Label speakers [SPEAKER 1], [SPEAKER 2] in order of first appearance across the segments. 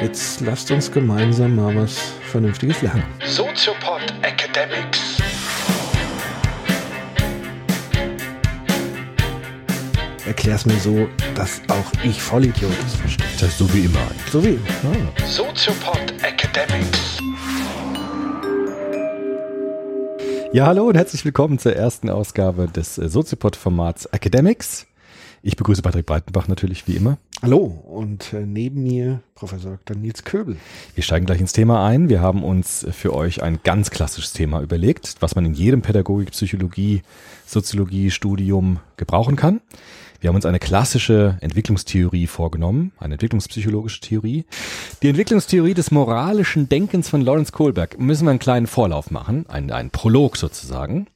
[SPEAKER 1] Jetzt lasst uns gemeinsam mal was Vernünftiges lernen.
[SPEAKER 2] Soziopod Academics.
[SPEAKER 1] Erklär's mir so, dass auch ich Vollidiot verstehe.
[SPEAKER 3] Das ist so wie immer eigentlich.
[SPEAKER 1] So wie immer. Ah.
[SPEAKER 2] Soziopod Academics.
[SPEAKER 3] Ja, hallo und herzlich willkommen zur ersten Ausgabe des äh, Soziopod-Formats Academics. Ich begrüße Patrick Breitenbach natürlich wie immer.
[SPEAKER 1] Hallo und äh, neben mir Professor Dr. Nils Köbel.
[SPEAKER 3] Wir steigen gleich ins Thema ein. Wir haben uns für euch ein ganz klassisches Thema überlegt, was man in jedem Pädagogik, Psychologie, Soziologie, Studium gebrauchen kann. Wir haben uns eine klassische Entwicklungstheorie vorgenommen, eine entwicklungspsychologische Theorie. Die Entwicklungstheorie des moralischen Denkens von Lawrence Kohlberg. Müssen wir einen kleinen Vorlauf machen, einen, einen Prolog sozusagen.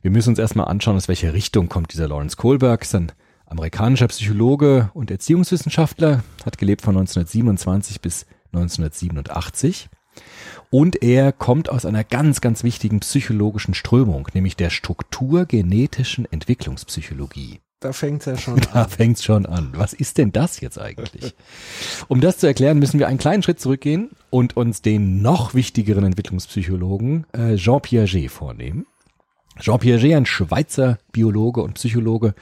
[SPEAKER 3] Wir müssen uns erstmal anschauen, aus welcher Richtung kommt dieser Lawrence Kohlberg. Ein amerikanischer Psychologe und Erziehungswissenschaftler, hat gelebt von 1927 bis 1987. Und er kommt aus einer ganz, ganz wichtigen psychologischen Strömung, nämlich der strukturgenetischen Entwicklungspsychologie.
[SPEAKER 1] Da fängt's ja schon
[SPEAKER 3] Da
[SPEAKER 1] an.
[SPEAKER 3] fängt's schon an. Was ist denn das jetzt eigentlich? Um das zu erklären, müssen wir einen kleinen Schritt zurückgehen und uns den noch wichtigeren Entwicklungspsychologen äh, Jean Piaget vornehmen. Jean Piaget, ein Schweizer Biologe und Psychologe,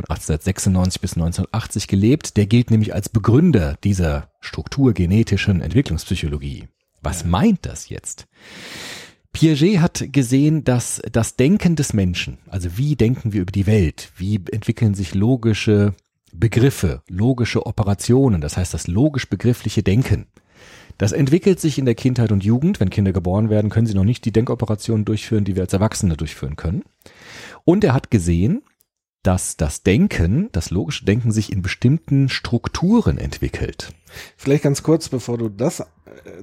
[SPEAKER 3] von 1896 bis 1980 gelebt. Der gilt nämlich als Begründer dieser strukturgenetischen Entwicklungspsychologie. Was meint das jetzt? Piaget hat gesehen, dass das Denken des Menschen, also wie denken wir über die Welt, wie entwickeln sich logische Begriffe, logische Operationen, das heißt das logisch-begriffliche Denken, das entwickelt sich in der Kindheit und Jugend. Wenn Kinder geboren werden, können sie noch nicht die Denkoperationen durchführen, die wir als Erwachsene durchführen können. Und er hat gesehen, dass das Denken, das logische Denken sich in bestimmten Strukturen entwickelt.
[SPEAKER 1] Vielleicht ganz kurz, bevor du das äh,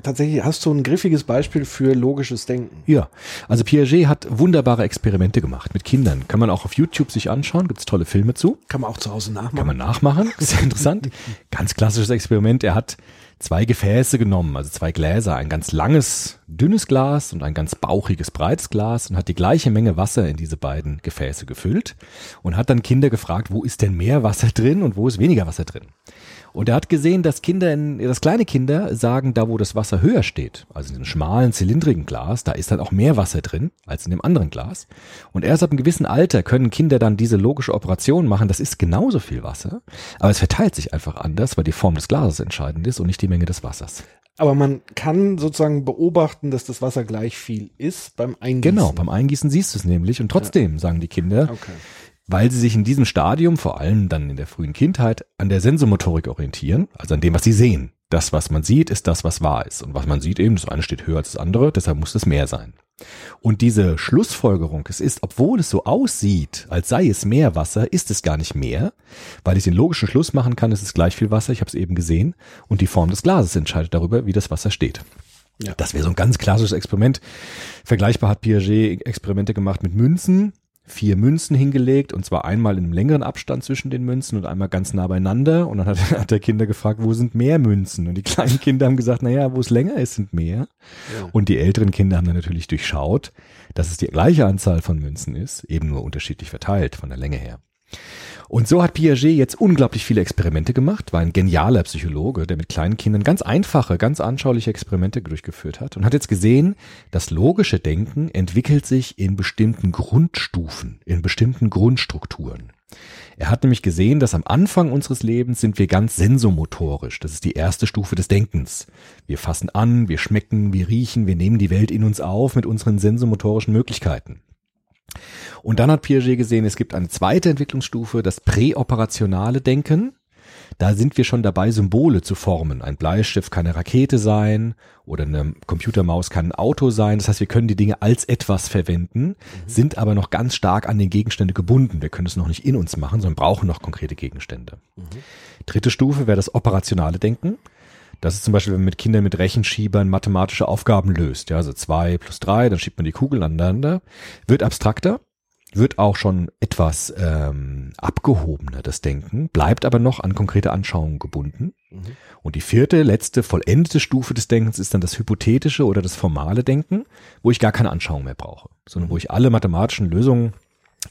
[SPEAKER 1] tatsächlich hast du ein griffiges Beispiel für logisches Denken.
[SPEAKER 3] Ja, also Piaget hat wunderbare Experimente gemacht mit Kindern. Kann man auch auf YouTube sich anschauen, gibt's tolle Filme zu.
[SPEAKER 1] Kann man auch zu Hause nachmachen.
[SPEAKER 3] Kann man nachmachen, ist sehr interessant. Ganz klassisches Experiment. Er hat zwei Gefäße genommen, also zwei Gläser, ein ganz langes, dünnes Glas und ein ganz bauchiges, breites Glas und hat die gleiche Menge Wasser in diese beiden Gefäße gefüllt und hat dann Kinder gefragt, wo ist denn mehr Wasser drin und wo ist weniger Wasser drin. Und er hat gesehen, dass Kinder, in, dass kleine Kinder sagen, da wo das Wasser höher steht, also in diesem schmalen, zylindrigen Glas, da ist dann auch mehr Wasser drin als in dem anderen Glas. Und erst ab einem gewissen Alter können Kinder dann diese logische Operation machen, das ist genauso viel Wasser, aber es verteilt sich einfach anders, weil die Form des Glases entscheidend ist und nicht die Menge des Wassers.
[SPEAKER 1] Aber man kann sozusagen beobachten, dass das Wasser gleich viel ist beim Eingießen.
[SPEAKER 3] Genau, beim Eingießen siehst du es nämlich und trotzdem sagen die Kinder,
[SPEAKER 1] Okay.
[SPEAKER 3] Weil sie sich in diesem Stadium, vor allem dann in der frühen Kindheit, an der Sensomotorik orientieren, also an dem, was sie sehen. Das, was man sieht, ist das, was wahr ist. Und was man sieht eben, das eine steht höher als das andere, deshalb muss es mehr sein. Und diese Schlussfolgerung, es ist, obwohl es so aussieht, als sei es mehr Wasser, ist es gar nicht mehr, weil ich den logischen Schluss machen kann, es ist gleich viel Wasser, ich habe es eben gesehen, und die Form des Glases entscheidet darüber, wie das Wasser steht.
[SPEAKER 1] Ja.
[SPEAKER 3] Das wäre so ein ganz klassisches Experiment. Vergleichbar hat Piaget Experimente gemacht mit Münzen, vier Münzen hingelegt und zwar einmal in einem längeren Abstand zwischen den Münzen und einmal ganz nah beieinander und dann hat, hat der Kinder gefragt, wo sind mehr Münzen? Und die kleinen Kinder haben gesagt, naja, wo es länger ist, sind mehr.
[SPEAKER 1] Ja.
[SPEAKER 3] Und die älteren Kinder haben dann natürlich durchschaut, dass es die gleiche Anzahl von Münzen ist, eben nur unterschiedlich verteilt von der Länge her. Und so hat Piaget jetzt unglaublich viele Experimente gemacht, war ein genialer Psychologe, der mit kleinen Kindern ganz einfache, ganz anschauliche Experimente durchgeführt hat und hat jetzt gesehen, das logische Denken entwickelt sich in bestimmten Grundstufen, in bestimmten Grundstrukturen. Er hat nämlich gesehen, dass am Anfang unseres Lebens sind wir ganz sensomotorisch. Das ist die erste Stufe des Denkens. Wir fassen an, wir schmecken, wir riechen, wir nehmen die Welt in uns auf mit unseren sensomotorischen Möglichkeiten. Und dann hat Piaget gesehen, es gibt eine zweite Entwicklungsstufe, das präoperationale Denken. Da sind wir schon dabei, Symbole zu formen. Ein Bleistift kann eine Rakete sein oder eine Computermaus kann ein Auto sein. Das heißt, wir können die Dinge als etwas verwenden, sind aber noch ganz stark an den Gegenstände gebunden. Wir können es noch nicht in uns machen, sondern brauchen noch konkrete Gegenstände. Dritte Stufe wäre das operationale Denken. Das ist zum Beispiel, wenn man mit Kindern mit Rechenschiebern mathematische Aufgaben löst. Ja, also zwei plus drei, dann schiebt man die Kugeln aneinander. Wird abstrakter, wird auch schon etwas ähm, abgehobener, das Denken, bleibt aber noch an konkrete Anschauungen gebunden. Und die vierte, letzte, vollendete Stufe des Denkens ist dann das hypothetische oder das formale Denken, wo ich gar keine Anschauung mehr brauche, sondern wo ich alle mathematischen Lösungen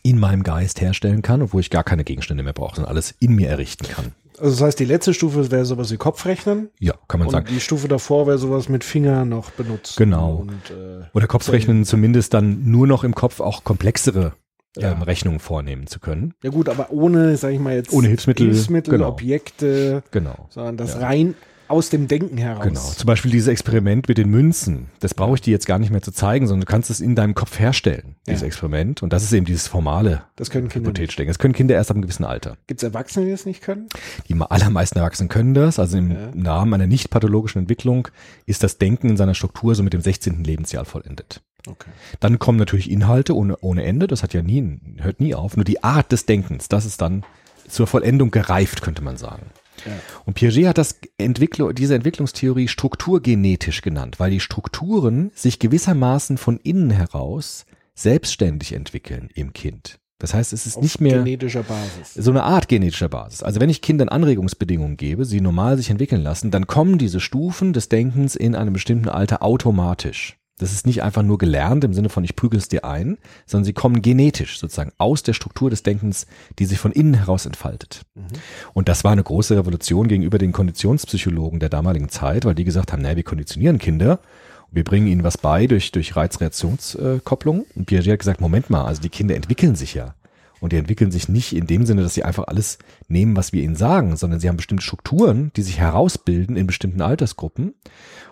[SPEAKER 3] in meinem Geist herstellen kann und wo ich gar keine Gegenstände mehr brauche, sondern alles in mir errichten kann.
[SPEAKER 1] Also das heißt, die letzte Stufe wäre sowas wie Kopfrechnen
[SPEAKER 3] Ja, kann man
[SPEAKER 1] und
[SPEAKER 3] sagen.
[SPEAKER 1] die Stufe davor wäre sowas mit Finger noch benutzt.
[SPEAKER 3] Genau.
[SPEAKER 1] Und, äh,
[SPEAKER 3] Oder Kopfrechnen zumindest dann nur noch im Kopf auch komplexere
[SPEAKER 1] Ja.
[SPEAKER 3] ähm, Rechnungen vornehmen zu können.
[SPEAKER 1] ja gut, aber ohne, sag ich mal jetzt,
[SPEAKER 3] Ohne Hilfsmittel,
[SPEAKER 1] Hilfsmittel
[SPEAKER 3] genau.
[SPEAKER 1] Objekte,
[SPEAKER 3] Genau.
[SPEAKER 1] sondern das
[SPEAKER 3] Ja.
[SPEAKER 1] rein aus dem Denken heraus.
[SPEAKER 3] Genau. Zum Beispiel dieses Experiment mit den Münzen. Das brauche ich dir jetzt gar nicht mehr zu zeigen, sondern du kannst es in deinem Kopf herstellen, dieses
[SPEAKER 1] Ja.
[SPEAKER 3] Experiment. Und das ist eben dieses formale
[SPEAKER 1] Das können Kinder nicht.
[SPEAKER 3] hypothetische Denken. Das können Kinder erst ab einem gewissen Alter.
[SPEAKER 1] Gibt es Erwachsene, die das nicht können?
[SPEAKER 3] Die allermeisten Erwachsenen können das. Also im
[SPEAKER 1] Ja.
[SPEAKER 3] Rahmen einer nicht pathologischen Entwicklung ist das Denken in seiner Struktur so mit dem 16. Lebensjahr vollendet.
[SPEAKER 1] Okay.
[SPEAKER 3] Dann kommen natürlich Inhalte ohne, ohne Ende. Das hat ja nie, hört nie auf. Nur die Art des Denkens, das ist dann zur Vollendung gereift, könnte man sagen.
[SPEAKER 1] Ja.
[SPEAKER 3] Und Piaget hat das Entwickler, diese Entwicklungstheorie strukturgenetisch genannt, weil die Strukturen sich gewissermaßen von innen heraus selbstständig entwickeln im Kind. Das heißt, es ist
[SPEAKER 1] Auf
[SPEAKER 3] nicht mehr
[SPEAKER 1] genetischer Basis.
[SPEAKER 3] so eine Art genetischer Basis. Also wenn ich Kindern Anregungsbedingungen gebe, sie normal sich entwickeln lassen, dann kommen diese Stufen des Denkens in einem bestimmten Alter automatisch. Das ist nicht einfach nur gelernt im Sinne von ich prügel es dir ein, sondern sie kommen genetisch sozusagen aus der Struktur des Denkens, die sich von innen heraus entfaltet. Und das war eine große Revolution gegenüber den Konditionspsychologen der damaligen Zeit, weil die gesagt haben, naja, wir konditionieren Kinder, wir bringen ihnen was bei durch, durch Reizreaktionskopplung. Und Piaget hat gesagt, Moment mal, also die Kinder entwickeln sich ja. Und die entwickeln sich nicht in dem Sinne, dass sie einfach alles nehmen, was wir ihnen sagen, sondern sie haben bestimmte Strukturen, die sich herausbilden in bestimmten Altersgruppen.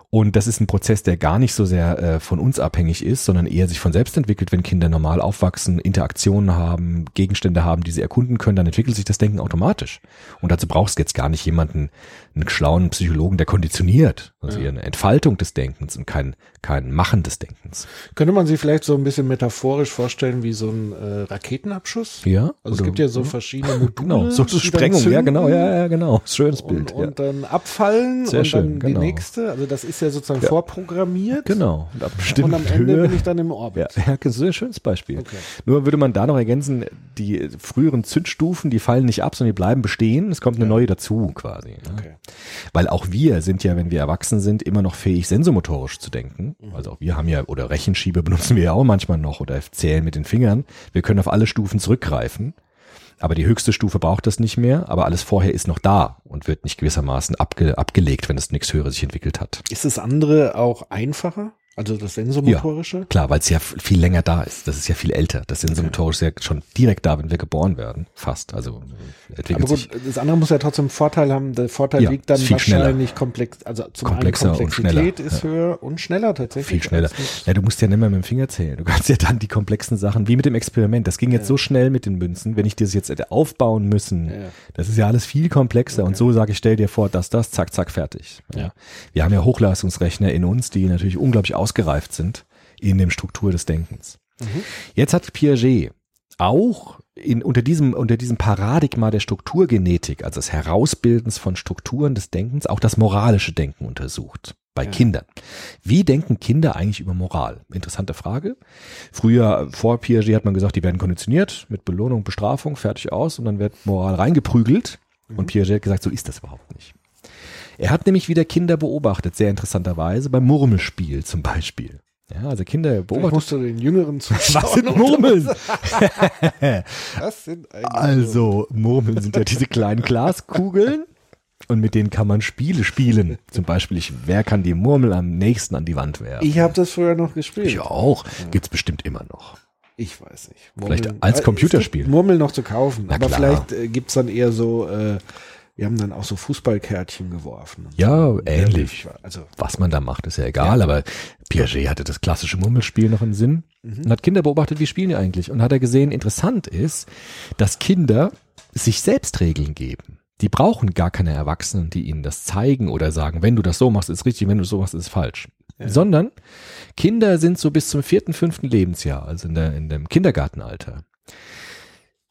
[SPEAKER 3] Und das ist ein Prozess, der gar nicht so sehr äh, von uns abhängig ist, sondern eher sich von selbst entwickelt, wenn Kinder normal aufwachsen, Interaktionen haben, Gegenstände haben, die sie erkunden können, dann entwickelt sich das Denken automatisch. Und dazu brauchst du jetzt gar nicht jemanden, einen schlauen Psychologen, der konditioniert. Also eher eine Entfaltung des Denkens und kein, kein Machen des Denkens.
[SPEAKER 1] Könnte man sich vielleicht so ein bisschen metaphorisch vorstellen wie so ein äh, Raketenabschuss?
[SPEAKER 3] Ja?
[SPEAKER 1] Also es gibt ja so verschiedene Module.
[SPEAKER 3] Genau, so,
[SPEAKER 1] dann
[SPEAKER 3] Sprengung, ja genau, ja, ja, genau. Schönes
[SPEAKER 1] Und,
[SPEAKER 3] Bild.
[SPEAKER 1] und
[SPEAKER 3] ja.
[SPEAKER 1] dann abfallen
[SPEAKER 3] Sehr
[SPEAKER 1] und
[SPEAKER 3] schön,
[SPEAKER 1] dann
[SPEAKER 3] genau.
[SPEAKER 1] die nächste. Also das ist ja sozusagen
[SPEAKER 3] Ja.
[SPEAKER 1] vorprogrammiert.
[SPEAKER 3] Genau. Und ab
[SPEAKER 1] Und am Ende
[SPEAKER 3] Höhe.
[SPEAKER 1] bin ich dann im Orbit.
[SPEAKER 3] Ja, ja, ein schönes Beispiel.
[SPEAKER 1] Okay.
[SPEAKER 3] Nur würde man da noch ergänzen, die früheren Zündstufen, die fallen nicht ab, sondern die bleiben bestehen. Es kommt eine neue dazu quasi.
[SPEAKER 1] Okay.
[SPEAKER 3] Weil auch wir sind ja, wenn wir erwachsen sind, immer noch fähig, sensomotorisch zu denken.
[SPEAKER 1] Mhm.
[SPEAKER 3] Also auch wir haben ja, oder Rechenschiebe benutzen wir ja auch manchmal noch oder zählen mit den Fingern. Wir können auf alle Stufen zurückgreifen. Aber die höchste Stufe braucht das nicht mehr, aber alles vorher ist noch da und wird nicht gewissermaßen abge, abgelegt, wenn es nichts Höheres sich entwickelt hat.
[SPEAKER 1] Ist das andere auch einfacher? Also das Sensomotorische?
[SPEAKER 3] Klar, weil es ja viel länger da ist. Das ist ja viel älter. Das Sensomotorisch ist ja schon direkt da, wenn wir geboren werden. Fast. Also entwickelt
[SPEAKER 1] Aber
[SPEAKER 3] sich
[SPEAKER 1] gut, das andere muss ja trotzdem Vorteil haben. Der Vorteil
[SPEAKER 3] Ja,
[SPEAKER 1] liegt dann
[SPEAKER 3] viel schneller.
[SPEAKER 1] wahrscheinlich komplex, also zum
[SPEAKER 3] Komplexer
[SPEAKER 1] einen
[SPEAKER 3] und
[SPEAKER 1] Komplexität
[SPEAKER 3] schneller,
[SPEAKER 1] ist höher und schneller tatsächlich.
[SPEAKER 3] viel schneller. Ja, du musst ja nicht mehr mit dem Finger zählen. Du kannst ja dann die komplexen Sachen, wie mit dem Experiment. Das ging jetzt so schnell mit den Münzen. Wenn ich das jetzt hätte aufbauen müssen,
[SPEAKER 1] Ja.
[SPEAKER 3] das ist ja alles viel komplexer. Und so sage ich, stell dir vor, dass das, zack, zack, fertig.
[SPEAKER 1] Ja.
[SPEAKER 3] Wir haben ja Hochleistungsrechner in uns, die natürlich unglaublich ausgereift sind in dem Struktur des Denkens.
[SPEAKER 1] Mhm.
[SPEAKER 3] Jetzt hat Piaget auch in, unter, diesem, unter diesem Paradigma der Strukturgenetik, also des Herausbildens von Strukturen des Denkens, auch das moralische Denken untersucht. Bei
[SPEAKER 1] Ja.
[SPEAKER 3] Kindern. Wie denken Kinder eigentlich über Moral? Interessante Frage. Früher, vor Piaget hat man gesagt, die werden konditioniert mit Belohnung, Bestrafung, fertig aus und dann wird Moral reingeprügelt. Und Piaget hat gesagt, so ist das überhaupt nicht. Er hat nämlich wieder Kinder beobachtet, sehr interessanterweise, beim Murmelspiel zum Beispiel. Ja, also Kinder
[SPEAKER 1] Vielleicht
[SPEAKER 3] beobachtet.
[SPEAKER 1] musst du den Jüngeren zuschauen.
[SPEAKER 3] Was sind Murmeln?
[SPEAKER 1] Was sind eigentlich
[SPEAKER 3] Also, Murmeln sind ja diese kleinen Glaskugeln und mit denen kann man Spiele spielen. Zum Beispiel, ich, wer kann die Murmel am nächsten an die Wand werfen?
[SPEAKER 1] Ich habe das früher noch gespielt.
[SPEAKER 3] Ich auch. Gibt's bestimmt immer noch.
[SPEAKER 1] Ich weiß nicht.
[SPEAKER 3] Vielleicht als
[SPEAKER 1] äh,
[SPEAKER 3] Computerspiel.
[SPEAKER 1] Murmeln noch zu kaufen.
[SPEAKER 3] Na
[SPEAKER 1] aber
[SPEAKER 3] klar.
[SPEAKER 1] vielleicht äh, gibt's dann eher so, äh, wir haben dann auch so Fußballkärtchen geworfen. und
[SPEAKER 3] Ja,
[SPEAKER 1] so.
[SPEAKER 3] ähnlich.
[SPEAKER 1] Also,
[SPEAKER 3] Was man da macht, ist ja egal, aber Piaget hatte das klassische Murmelspiel noch im Sinn und hat Kinder beobachtet, wie spielen die eigentlich? Und hat er gesehen, interessant ist, dass Kinder sich selbst Regeln geben. Die brauchen gar keine Erwachsenen, die ihnen das zeigen oder sagen, wenn du das so machst, ist richtig, wenn du so machst, ist falsch. Sondern Kinder sind so bis zum vierten, fünften Lebensjahr, also in, der, in dem Kindergartenalter,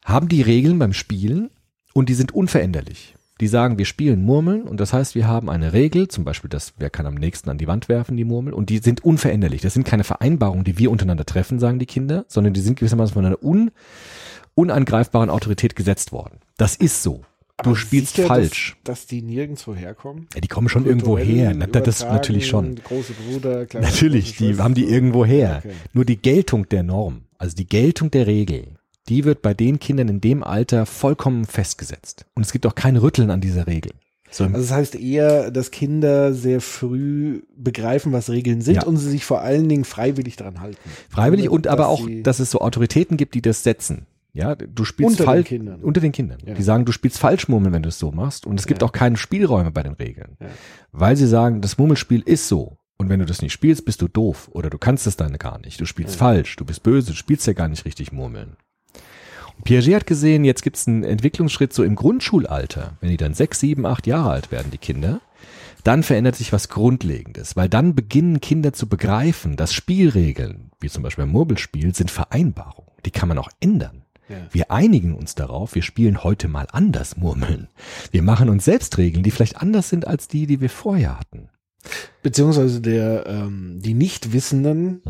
[SPEAKER 3] haben die Regeln beim Spielen und die sind unveränderlich. Die sagen, wir spielen Murmeln und das heißt, wir haben eine Regel, zum Beispiel, dass wer kann am nächsten an die Wand werfen, die Murmel, und die sind unveränderlich. Das sind keine Vereinbarungen, die wir untereinander treffen, sagen die Kinder, sondern die sind gewissermaßen von einer un, unangreifbaren Autorität gesetzt worden. Das ist so. Du
[SPEAKER 1] aber
[SPEAKER 3] spielst
[SPEAKER 1] sicher,
[SPEAKER 3] falsch.
[SPEAKER 1] Dass, dass die nirgendwo herkommen.
[SPEAKER 3] Ja, die kommen schon irgendwo her. Na, das natürlich schon.
[SPEAKER 1] Große Bruder,
[SPEAKER 3] Natürlich, die haben die irgendwo her.
[SPEAKER 1] Okay.
[SPEAKER 3] Nur die Geltung der Norm, also die Geltung der Regel, die wird bei den Kindern in dem Alter vollkommen festgesetzt. Und es gibt auch kein Rütteln an dieser Regel. So,
[SPEAKER 1] Also das heißt eher, dass Kinder sehr früh begreifen, was Regeln sind
[SPEAKER 3] Ja.
[SPEAKER 1] und sie sich vor allen Dingen freiwillig daran halten.
[SPEAKER 3] freiwillig und aber auch, dass es so Autoritäten gibt, die das setzen. Ja, du spielst
[SPEAKER 1] Unter den
[SPEAKER 3] falsch
[SPEAKER 1] Kindern.
[SPEAKER 3] unter den Kindern.
[SPEAKER 1] Ja.
[SPEAKER 3] Die sagen, du spielst falsch Murmeln, wenn du es so machst. Und es gibt
[SPEAKER 1] Ja.
[SPEAKER 3] auch keine Spielräume bei den Regeln. Weil sie sagen, das Murmelspiel ist so. Und wenn du das nicht spielst, bist du doof. Oder du kannst es dann gar nicht. Du spielst
[SPEAKER 1] Ja.
[SPEAKER 3] falsch. Du bist böse. Du spielst ja gar nicht richtig Murmeln. Piaget hat gesehen, jetzt gibt es einen Entwicklungsschritt so im Grundschulalter. Wenn die dann sechs, sieben, acht Jahre alt werden, die Kinder, dann verändert sich was Grundlegendes. Weil dann beginnen Kinder zu begreifen, dass Spielregeln, wie zum Beispiel ein Murmelspiel, sind Vereinbarungen. Die kann man auch ändern.
[SPEAKER 1] Ja.
[SPEAKER 3] Wir einigen uns darauf, wir spielen heute mal anders Murmeln. Wir machen uns selbst Regeln, die vielleicht anders sind als die, die wir vorher hatten.
[SPEAKER 1] Beziehungsweise der, ähm, die Nichtwissenden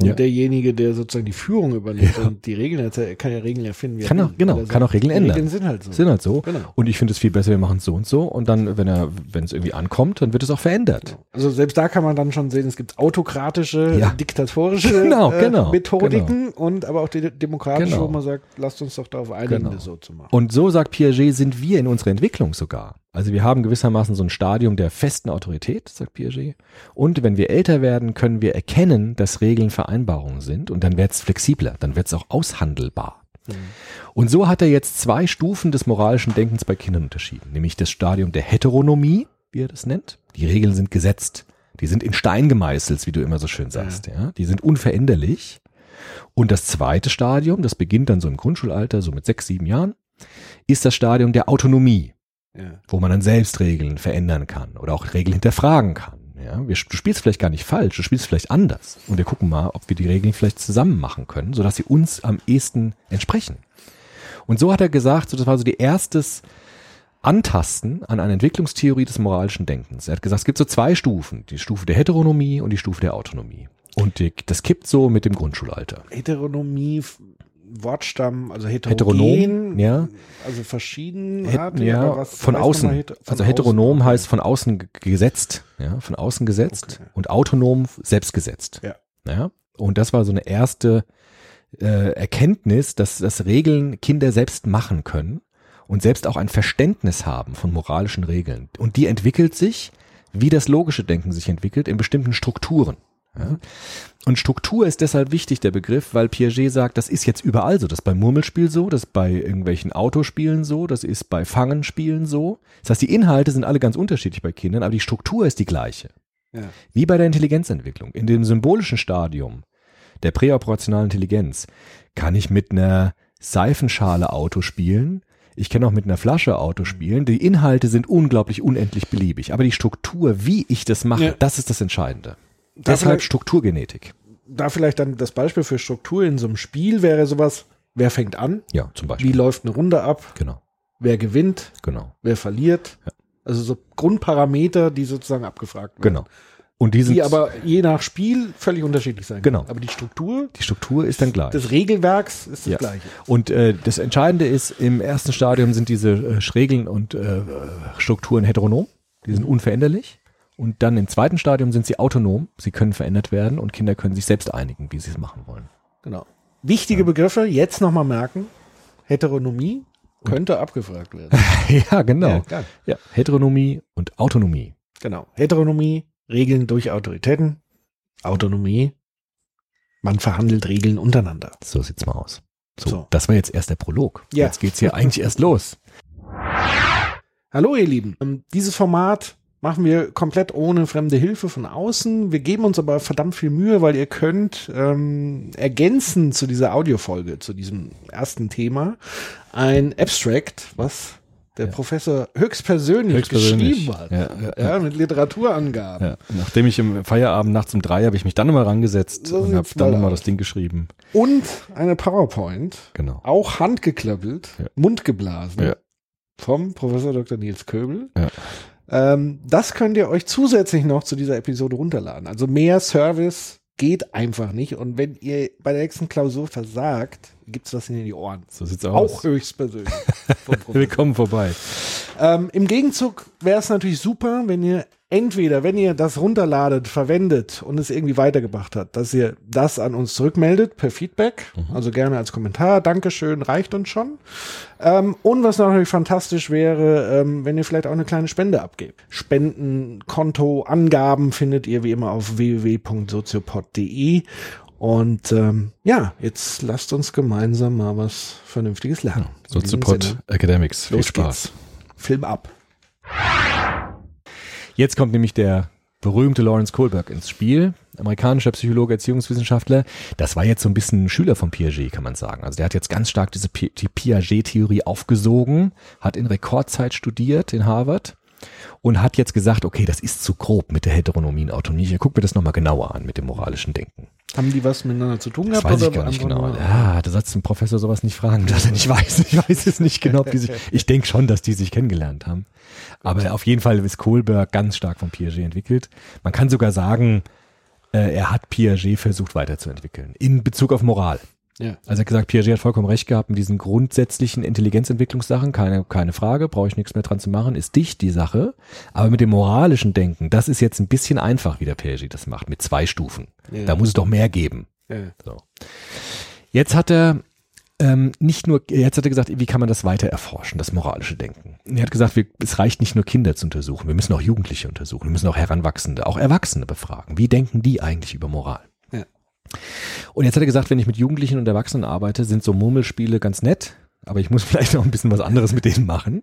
[SPEAKER 1] und
[SPEAKER 3] Ja.
[SPEAKER 1] derjenige, der sozusagen die Führung übernimmt
[SPEAKER 3] Ja.
[SPEAKER 1] und die Regeln erzählt, er kann ja Regeln erfinden. wie er
[SPEAKER 3] Kann auch- genau, kann auch Regeln ändern.
[SPEAKER 1] Regeln sind halt so.
[SPEAKER 3] Sind halt so.
[SPEAKER 1] Genau.
[SPEAKER 3] Und ich finde es viel besser, wir machen es so und so. Und dann, wenn er, wenn es irgendwie ankommt, dann wird es auch verändert.
[SPEAKER 1] Also selbst da kann man dann schon sehen, es gibt autokratische,
[SPEAKER 3] Ja.
[SPEAKER 1] diktatorische
[SPEAKER 3] Genau,
[SPEAKER 1] äh,
[SPEAKER 3] genau,
[SPEAKER 1] Methodiken und aber auch die demokratische,
[SPEAKER 3] Genau.
[SPEAKER 1] wo man sagt, lasst uns doch darauf einigen,
[SPEAKER 3] Genau.
[SPEAKER 1] das so zu machen.
[SPEAKER 3] Und so sagt Piaget, sind wir in unserer Entwicklung sogar. Also wir haben gewissermaßen so ein Stadium der festen Autorität, sagt Piaget. Und wenn wir älter werden, können wir erkennen, dass Regeln Vereinbarungen sind und dann wird es flexibler, dann wird es auch aushandelbar. Und so hat er jetzt zwei Stufen des moralischen Denkens bei Kindern unterschieden, nämlich das Stadium der Heteronomie, wie er das nennt. Die Regeln sind gesetzt, die sind in Stein gemeißelt, wie du immer so schön sagst, ja. Die sind unveränderlich. Und das zweite Stadium, das beginnt dann so im Grundschulalter, so mit sechs, sieben Jahren, ist das Stadium der Autonomie,
[SPEAKER 1] Ja.
[SPEAKER 3] wo man dann selbst Regeln verändern kann oder auch Regeln hinterfragen kann. Ja, wir, du spielst vielleicht gar nicht falsch, du spielst vielleicht anders. Und wir gucken mal, ob wir die Regeln vielleicht zusammen machen können, sodass sie uns am ehesten entsprechen. Und so hat er gesagt, so das war so die erstes Antasten an eine Entwicklungstheorie des moralischen Denkens. Er hat gesagt, es gibt so zwei Stufen, die Stufe der Heteronomie und die Stufe der Autonomie. Und die, das kippt so mit dem Grundschulalter.
[SPEAKER 1] Heteronomie, Wortstamm, also heterogen,
[SPEAKER 3] Heteronom, ja.
[SPEAKER 1] also verschieden.
[SPEAKER 3] Ja, von außen. also heteronom heißt von außen ge- gesetzt, ja, von außen gesetzt
[SPEAKER 1] Okay.
[SPEAKER 3] und autonom selbst gesetzt.
[SPEAKER 1] Ja.
[SPEAKER 3] ja. Und das war so eine erste äh, Erkenntnis, dass, dass Regeln Kinder selbst machen können und selbst auch ein Verständnis haben von moralischen Regeln. Und die entwickelt sich, wie das logische Denken sich entwickelt, in bestimmten Strukturen. Ja? Und Struktur ist deshalb wichtig, der Begriff, weil Piaget sagt, das ist jetzt überall so. Das ist beim Murmelspiel so, das ist bei irgendwelchen Autospielen so, das ist bei Fangenspielen so. Das heißt, die Inhalte sind alle ganz unterschiedlich bei Kindern, aber die Struktur ist die gleiche.
[SPEAKER 1] Ja.
[SPEAKER 3] Wie bei der Intelligenzentwicklung. In dem symbolischen Stadium der präoperationalen Intelligenz kann ich mit einer Seifenschale Auto spielen. Ich kann auch mit einer Flasche Auto spielen. Die Inhalte sind unglaublich unendlich beliebig. Aber die Struktur, wie ich das mache,
[SPEAKER 1] Ja.
[SPEAKER 3] das ist das Entscheidende. Deshalb Strukturgenetik.
[SPEAKER 1] Da vielleicht dann das Beispiel für Struktur in so einem Spiel wäre sowas, wer fängt an,
[SPEAKER 3] Ja, zum
[SPEAKER 1] wie
[SPEAKER 3] Beispiel.
[SPEAKER 1] läuft eine Runde ab,
[SPEAKER 3] Genau,
[SPEAKER 1] wer gewinnt,
[SPEAKER 3] genau,
[SPEAKER 1] wer verliert. Also so Grundparameter, die sozusagen abgefragt werden.
[SPEAKER 3] genau. Und die sind,
[SPEAKER 1] Die aber je nach Spiel völlig unterschiedlich sein
[SPEAKER 3] Genau.
[SPEAKER 1] können. Aber die Struktur
[SPEAKER 3] die Struktur ist dann gleich.
[SPEAKER 1] des Regelwerks ist das
[SPEAKER 3] Ja.
[SPEAKER 1] gleiche.
[SPEAKER 3] Und äh, das Entscheidende ist, im ersten Stadium sind diese äh, Regeln und äh, Strukturen heteronom, die sind unveränderlich. Und dann im zweiten Stadium sind sie autonom, sie können verändert werden und Kinder können sich selbst einigen, wie sie es machen wollen.
[SPEAKER 1] Genau. Wichtige Begriffe, jetzt nochmal merken. Heteronomie könnte abgefragt werden.
[SPEAKER 3] ja, genau.
[SPEAKER 1] Ja,
[SPEAKER 3] Ja. Heteronomie und Autonomie.
[SPEAKER 1] Genau. Heteronomie, Regeln durch Autoritäten. Autonomie, man verhandelt Regeln untereinander.
[SPEAKER 3] So sieht's mal aus. So,
[SPEAKER 1] So.
[SPEAKER 3] das war jetzt erst der Prolog.
[SPEAKER 1] Ja.
[SPEAKER 3] Jetzt geht's hier eigentlich erst los.
[SPEAKER 1] Hallo ihr Lieben, Ähm, dieses Format machen wir komplett ohne fremde Hilfe von außen. Wir geben uns aber verdammt viel Mühe, weil ihr könnt ähm, ergänzen zu dieser Audiofolge, zu diesem ersten Thema, ein Abstract, was der Professor höchstpersönlich,
[SPEAKER 3] Höchstpersönlich.
[SPEAKER 1] geschrieben hat.
[SPEAKER 3] Ja, ja,
[SPEAKER 1] ja, mit Literaturangaben.
[SPEAKER 3] Ja. Nachdem ich im Feierabend nachts um drei habe ich mich dann nochmal rangesetzt
[SPEAKER 1] So
[SPEAKER 3] und habe dann
[SPEAKER 1] mal
[SPEAKER 3] nochmal das Ding geschrieben.
[SPEAKER 1] Und eine PowerPoint,
[SPEAKER 3] Genau.
[SPEAKER 1] auch handgeklöppelt,
[SPEAKER 3] Ja.
[SPEAKER 1] mundgeblasen,
[SPEAKER 3] Ja.
[SPEAKER 1] vom Professor Dr. Nils Köbel.
[SPEAKER 3] Ja.
[SPEAKER 1] Ähm, das könnt ihr euch zusätzlich noch zu dieser Episode runterladen. Also mehr Service geht einfach nicht. Und wenn ihr bei der nächsten Klausur versagt, gibt's was in die Ohren.
[SPEAKER 3] So sieht's aus.
[SPEAKER 1] Auch höchstpersönlich.
[SPEAKER 3] Willkommen vorbei.
[SPEAKER 1] Ähm, Im Gegenzug wäre es natürlich super, wenn ihr entweder, wenn ihr das runterladet, verwendet und es irgendwie weitergebracht hat, dass ihr das an uns zurückmeldet per Feedback. Also gerne als Kommentar. Dankeschön, reicht uns schon. Ähm, und was natürlich fantastisch wäre, ähm, wenn ihr vielleicht auch eine kleine Spende abgebt. Spenden, Konto, Angaben findet ihr wie immer auf www.soziopod.de. Und ähm, ja, jetzt lasst uns gemeinsam mal was Vernünftiges lernen. Diesem
[SPEAKER 3] Soziopod Academics. Viel
[SPEAKER 1] Los
[SPEAKER 3] Spaß.
[SPEAKER 1] geht's. Film ab.
[SPEAKER 3] Jetzt kommt nämlich der berühmte Lawrence Kohlberg ins Spiel, amerikanischer Psychologe, Erziehungswissenschaftler. Das war jetzt so ein bisschen ein Schüler von Piaget, kann man sagen. Also der hat jetzt ganz stark diese Pi die Piaget-Theorie aufgesogen, hat in Rekordzeit studiert in Harvard und hat jetzt gesagt, okay, das ist zu grob mit der Heteronomie und Autonomie. Ich guck mir das nochmal genauer an mit dem moralischen Denken.
[SPEAKER 1] Haben die was miteinander zu tun
[SPEAKER 3] Das
[SPEAKER 1] gehabt?
[SPEAKER 3] weiß ich
[SPEAKER 1] oder
[SPEAKER 3] gar nicht genau. Ja, da sollst du den Professor sowas nicht fragen, dass er nicht weiß. Ich weiß es nicht genau, ob die sich, ich denke schon, dass die sich kennengelernt haben. Aber auf jeden Fall ist Kohlberg ganz stark von Piaget entwickelt. Man kann sogar sagen, äh, er hat Piaget versucht weiterzuentwickeln. In Bezug auf Moral.
[SPEAKER 1] Ja.
[SPEAKER 3] Also er hat gesagt, Piaget hat vollkommen recht gehabt mit diesen grundsätzlichen Intelligenzentwicklungssachen, keine, keine Frage, brauche ich nichts mehr dran zu machen, ist dicht die Sache. Aber mit dem moralischen Denken, das ist jetzt ein bisschen einfach, wie der Piaget das macht, mit zwei Stufen.
[SPEAKER 1] Ja.
[SPEAKER 3] Da muss es doch mehr geben.
[SPEAKER 1] Ja.
[SPEAKER 3] So. Jetzt hat er ähm, nicht nur, jetzt hat er gesagt, wie kann man das weiter erforschen, das moralische Denken. Er hat gesagt, wir, es reicht nicht nur Kinder zu untersuchen, wir müssen auch Jugendliche untersuchen, wir müssen auch Heranwachsende, auch Erwachsene befragen. Wie denken die eigentlich über Moral?
[SPEAKER 1] Ja.
[SPEAKER 3] Und jetzt hat er gesagt, wenn ich mit Jugendlichen und Erwachsenen arbeite, sind so Murmelspiele ganz nett, aber ich muss vielleicht noch ein bisschen was anderes mit denen machen.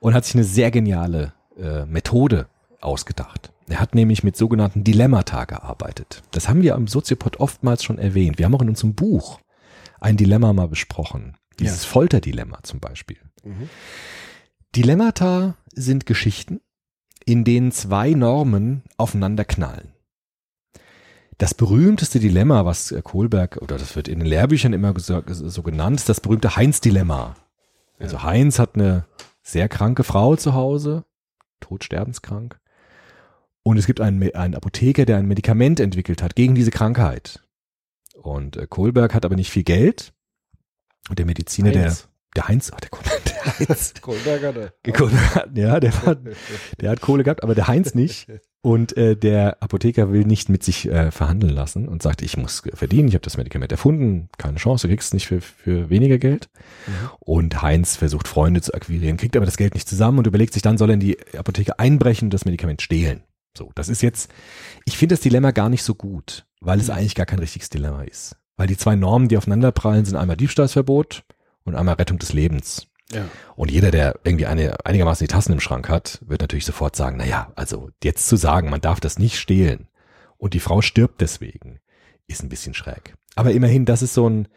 [SPEAKER 3] Und hat sich eine sehr geniale äh, Methode ausgedacht. Er hat nämlich mit sogenannten Dilemmata gearbeitet. Das haben wir am Soziopod oftmals schon erwähnt. Wir haben auch in unserem Buch ein Dilemma mal besprochen. Dieses Folterdilemma zum Beispiel.
[SPEAKER 1] Mhm.
[SPEAKER 3] Dilemmata sind Geschichten, in denen zwei Normen aufeinander knallen. Das berühmteste Dilemma, was äh, Kohlberg, oder das wird in den Lehrbüchern immer so, so genannt, ist das berühmte Heinz-Dilemma. Also Heinz hat eine sehr kranke Frau zu Hause, todsterbenskrank. Und es gibt einen, einen Apotheker, der ein Medikament entwickelt hat gegen diese Krankheit. Und äh, Kohlberg hat aber nicht viel Geld. Und der Mediziner,
[SPEAKER 1] Heinz.
[SPEAKER 3] der, der Heinz, ach, der, Kohlberg, der Heinz,
[SPEAKER 1] Kohlberger, der.
[SPEAKER 3] Kohlberg, ja, der, war, der hat Kohle gehabt, aber der Heinz nicht. Und äh, der Apotheker will nicht mit sich äh, verhandeln lassen und sagt, ich muss verdienen, ich habe das Medikament erfunden, keine Chance, du kriegst es nicht für, für weniger Geld. Und Heinz versucht Freunde zu akquirieren, kriegt aber das Geld nicht zusammen und überlegt sich dann, soll er in die Apotheke einbrechen und das Medikament stehlen. So, das ist jetzt, ich finde das Dilemma gar nicht so gut, weil es eigentlich gar kein richtiges Dilemma ist. Weil die zwei Normen, die aufeinanderprallen, sind einmal Diebstahlsverbot und einmal Rettung des Lebens. Und jeder, der irgendwie eine, einigermaßen die Tassen im Schrank hat, wird natürlich sofort sagen, na ja, also jetzt zu sagen, man darf das nicht stehlen und die Frau stirbt deswegen, ist ein bisschen schräg. Aber immerhin, das ist so ein,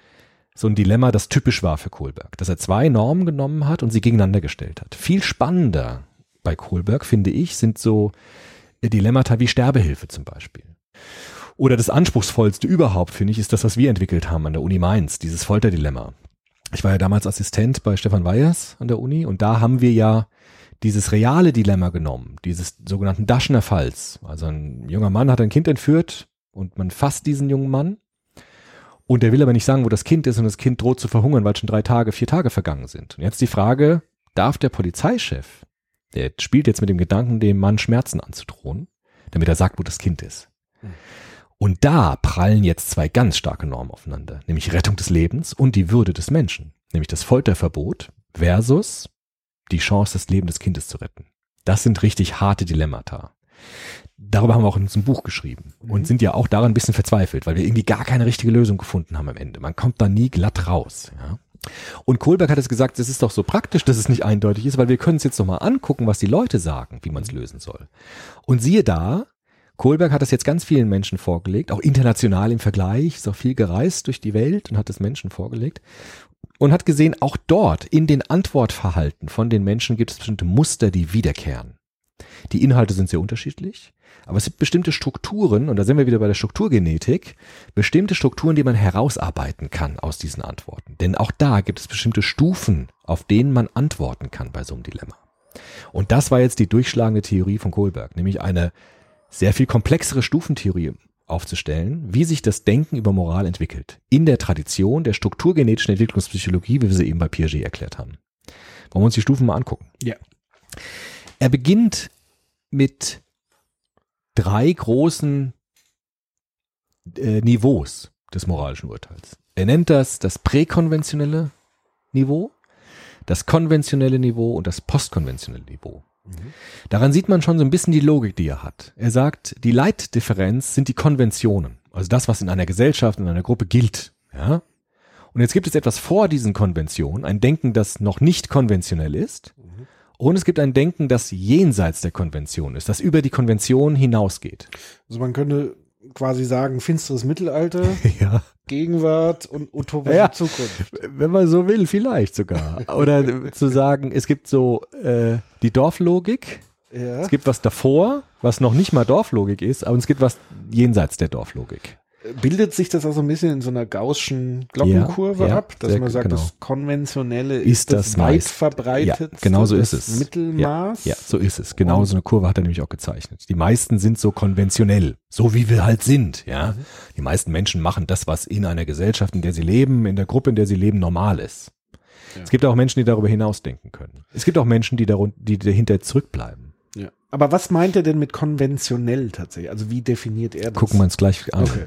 [SPEAKER 3] so ein Dilemma, das typisch war für Kohlberg, dass er zwei Normen genommen hat und sie gegeneinander gestellt hat. Viel spannender bei Kohlberg, finde ich, sind so Dilemmata wie Sterbehilfe zum Beispiel. Oder das anspruchsvollste überhaupt, finde ich, ist das, was wir entwickelt haben an der Uni Mainz, dieses Folterdilemma. Ich war ja damals Assistent bei Stefan Weyers an der Uni und da haben wir ja dieses reale Dilemma genommen, dieses sogenannten Daschner Falls. Also ein junger Mann hat ein Kind entführt und man fasst diesen jungen Mann und der will aber nicht sagen, wo das Kind ist und das Kind droht zu verhungern, weil schon drei Tage, vier Tage vergangen sind. Und jetzt die Frage, darf der Polizeichef, der spielt jetzt mit dem Gedanken, dem Mann Schmerzen anzudrohen, damit er sagt, wo das Kind ist. Und da prallen jetzt zwei ganz starke Normen aufeinander, nämlich Rettung des Lebens und die Würde des Menschen, nämlich das Folterverbot versus die Chance, das Leben des Kindes zu retten. Das sind richtig harte Dilemmata. Darüber haben wir auch in unserem Buch geschrieben und sind ja auch daran ein bisschen verzweifelt, weil wir irgendwie gar keine richtige Lösung gefunden haben am Ende. Man kommt da nie glatt raus. Ja? Und Kohlberg hat es gesagt, es ist doch so praktisch, dass es nicht eindeutig ist, weil wir können es jetzt noch mal angucken, was die Leute sagen, wie man es lösen soll. Und siehe da, Kohlberg hat das jetzt ganz vielen Menschen vorgelegt, auch international im Vergleich, ist auch viel gereist durch die Welt und hat es Menschen vorgelegt und hat gesehen, auch dort in den Antwortverhalten von den Menschen gibt es bestimmte Muster, die wiederkehren. Die Inhalte sind sehr unterschiedlich, aber es gibt bestimmte Strukturen, und da sind wir wieder bei der Strukturgenetik, bestimmte Strukturen, die man herausarbeiten kann aus diesen Antworten. Denn auch da gibt es bestimmte Stufen, auf denen man antworten kann bei so einem Dilemma. Und das war jetzt die durchschlagende Theorie von Kohlberg, nämlich eine sehr viel komplexere Stufentheorie, aufzustellen, wie sich das Denken über Moral entwickelt. In der Tradition der strukturgenetischen Entwicklungspsychologie, wie wir sie eben bei Piaget erklärt haben. Wollen wir uns die Stufen mal angucken?
[SPEAKER 1] Ja.
[SPEAKER 3] Er beginnt mit drei großen äh, Niveaus des moralischen Urteils. Er nennt das das präkonventionelle Niveau, das konventionelle Niveau und das postkonventionelle Niveau. Daran sieht man schon so ein bisschen die Logik, die er hat. Er sagt, die Leitdifferenz sind die Konventionen, also das, was in einer Gesellschaft, in einer Gruppe gilt. Ja? Und jetzt gibt es etwas vor diesen Konventionen, ein Denken, das noch nicht konventionell ist. Und es gibt ein Denken, das jenseits der Konvention ist, das über die Konvention hinausgeht.
[SPEAKER 1] Also man könnte quasi sagen, finsteres Mittelalter,
[SPEAKER 3] Ja.
[SPEAKER 1] Gegenwart und utopische
[SPEAKER 3] Ja.
[SPEAKER 1] Zukunft.
[SPEAKER 3] Wenn man so will, vielleicht sogar. Oder zu sagen, es gibt so äh, die Dorflogik,
[SPEAKER 1] Ja.
[SPEAKER 3] es gibt was davor, was noch nicht mal Dorflogik ist, aber es gibt was jenseits der Dorflogik.
[SPEAKER 1] Bildet sich das auch so ein bisschen in so einer gaußschen Glockenkurve
[SPEAKER 3] Ja, ja,
[SPEAKER 1] ab, dass
[SPEAKER 3] sehr
[SPEAKER 1] man sagt,
[SPEAKER 3] genau.
[SPEAKER 1] das Konventionelle
[SPEAKER 3] Ist
[SPEAKER 1] ist,
[SPEAKER 3] das
[SPEAKER 1] das, weit
[SPEAKER 3] meist-
[SPEAKER 1] verbreitet.
[SPEAKER 3] Ja, genau so ist es.
[SPEAKER 1] Mittelmaß.
[SPEAKER 3] Ja, so ist es. Genau so eine Kurve hat er nämlich auch gezeichnet. Die meisten sind so konventionell, so wie wir halt sind, ja. Die meisten Menschen machen das, was in einer Gesellschaft, in der sie leben, in der Gruppe, in der sie leben, normal ist.
[SPEAKER 1] Ja.
[SPEAKER 3] Es gibt auch Menschen, die darüber hinausdenken können. Es gibt auch Menschen, die, darun- die dahinter zurückbleiben.
[SPEAKER 1] Aber was meint er denn mit konventionell tatsächlich? Also wie definiert er das?
[SPEAKER 3] Gucken wir uns gleich an.
[SPEAKER 1] Okay.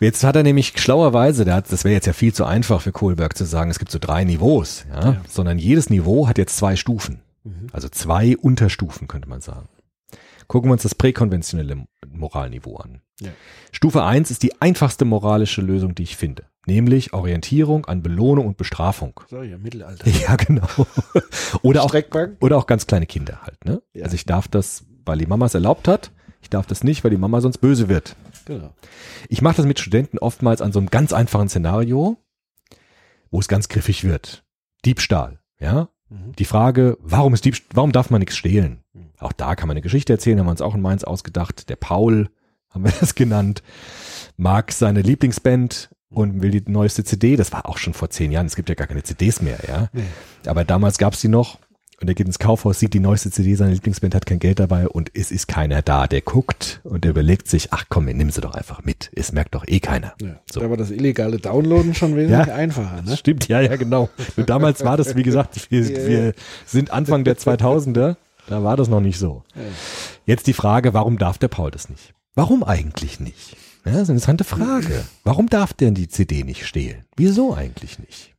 [SPEAKER 3] Jetzt hat er nämlich schlauerweise, der hat, das wäre jetzt ja viel zu einfach für Kohlberg zu sagen, es gibt so drei Niveaus, ja,
[SPEAKER 1] Ja.
[SPEAKER 3] sondern jedes Niveau hat jetzt zwei Stufen.
[SPEAKER 1] Mhm.
[SPEAKER 3] Also zwei Unterstufen, könnte man sagen. Gucken wir uns das präkonventionelle Moralniveau an.
[SPEAKER 1] Ja.
[SPEAKER 3] Stufe eins ist die einfachste moralische Lösung, die ich finde. Nämlich Orientierung an Belohnung und Bestrafung.
[SPEAKER 1] So, ja, Mittelalter.
[SPEAKER 3] Ja, genau. Oder auch, oder auch ganz kleine Kinder halt. Ne?
[SPEAKER 1] Ja.
[SPEAKER 3] Also ich darf das, weil die Mama es erlaubt hat. Ich darf das nicht, weil die Mama sonst böse wird.
[SPEAKER 1] Genau.
[SPEAKER 3] Ich mache das mit Studenten oftmals an so einem ganz einfachen Szenario, wo es ganz griffig wird. Diebstahl, ja?
[SPEAKER 1] Mhm.
[SPEAKER 3] Die Frage, warum ist Diebst warum darf man nichts stehlen?
[SPEAKER 1] Mhm.
[SPEAKER 3] Auch da kann man eine Geschichte erzählen, haben wir uns auch in Mainz ausgedacht. Der Paul, haben wir das genannt, mag seine Lieblingsband und will die neueste CD. Das war auch schon vor zehn Jahren. Es gibt ja gar keine CDs mehr, ja.
[SPEAKER 1] Nee.
[SPEAKER 3] Aber damals gab's die noch. Und er geht ins Kaufhaus, sieht die neueste CD, seine Lieblingsband hat kein Geld dabei und es ist keiner da. Der guckt und der überlegt sich, ach komm, nimm sie doch einfach mit. Es merkt doch eh keiner.
[SPEAKER 1] Ja.
[SPEAKER 3] So.
[SPEAKER 1] Da war das illegale Downloaden schon wesentlich
[SPEAKER 3] Ja.
[SPEAKER 1] einfacher, ne?
[SPEAKER 3] Stimmt, ja, ja, genau. Nur damals war das, wie gesagt, wir,
[SPEAKER 1] Ja,
[SPEAKER 3] wir sind Anfang der 2000er, da war das noch nicht so. Jetzt die Frage, warum darf der Paul das nicht? Warum eigentlich nicht? Ja, das ist eine interessante Frage. Warum darf der die CD nicht stehlen? Wieso eigentlich nicht?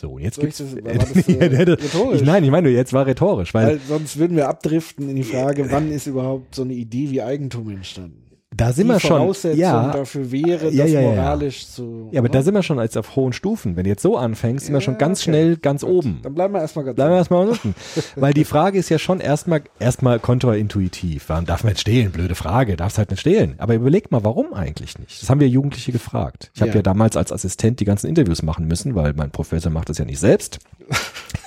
[SPEAKER 3] So, und jetzt
[SPEAKER 1] ich
[SPEAKER 3] gibt's.
[SPEAKER 1] war das, äh, rhetorisch?
[SPEAKER 3] ich, nein, ich meine, jetzt war rhetorisch, weil
[SPEAKER 1] Weil sonst würden wir abdriften in die Frage, wann ist überhaupt so eine Idee wie Eigentum entstanden?
[SPEAKER 3] Da sind
[SPEAKER 1] die
[SPEAKER 3] wir schon.
[SPEAKER 1] Voraussetzung
[SPEAKER 3] Ja,
[SPEAKER 1] dafür wäre,
[SPEAKER 3] Ja,
[SPEAKER 1] das
[SPEAKER 3] ja,
[SPEAKER 1] moralisch zu.
[SPEAKER 3] ja, aber
[SPEAKER 1] oder?
[SPEAKER 3] da sind wir schon als auf hohen Stufen. Wenn du jetzt so anfängst, sind wir schon ganz
[SPEAKER 1] okay.
[SPEAKER 3] schnell ganz
[SPEAKER 1] Gut,
[SPEAKER 3] oben.
[SPEAKER 1] Dann bleiben wir erstmal ganz
[SPEAKER 3] Bleiben wir erstmal unten. Weil die Frage ist ja schon erstmal erstmal kontraintuitiv. Warum darf man jetzt stehlen? Blöde Frage, darfst halt nicht stehlen. Aber überleg mal, warum eigentlich nicht? Das haben wir Jugendliche gefragt. Ich habe
[SPEAKER 1] Ja.
[SPEAKER 3] ja damals als Assistent die ganzen Interviews machen müssen, weil mein Professor macht das ja nicht selbst.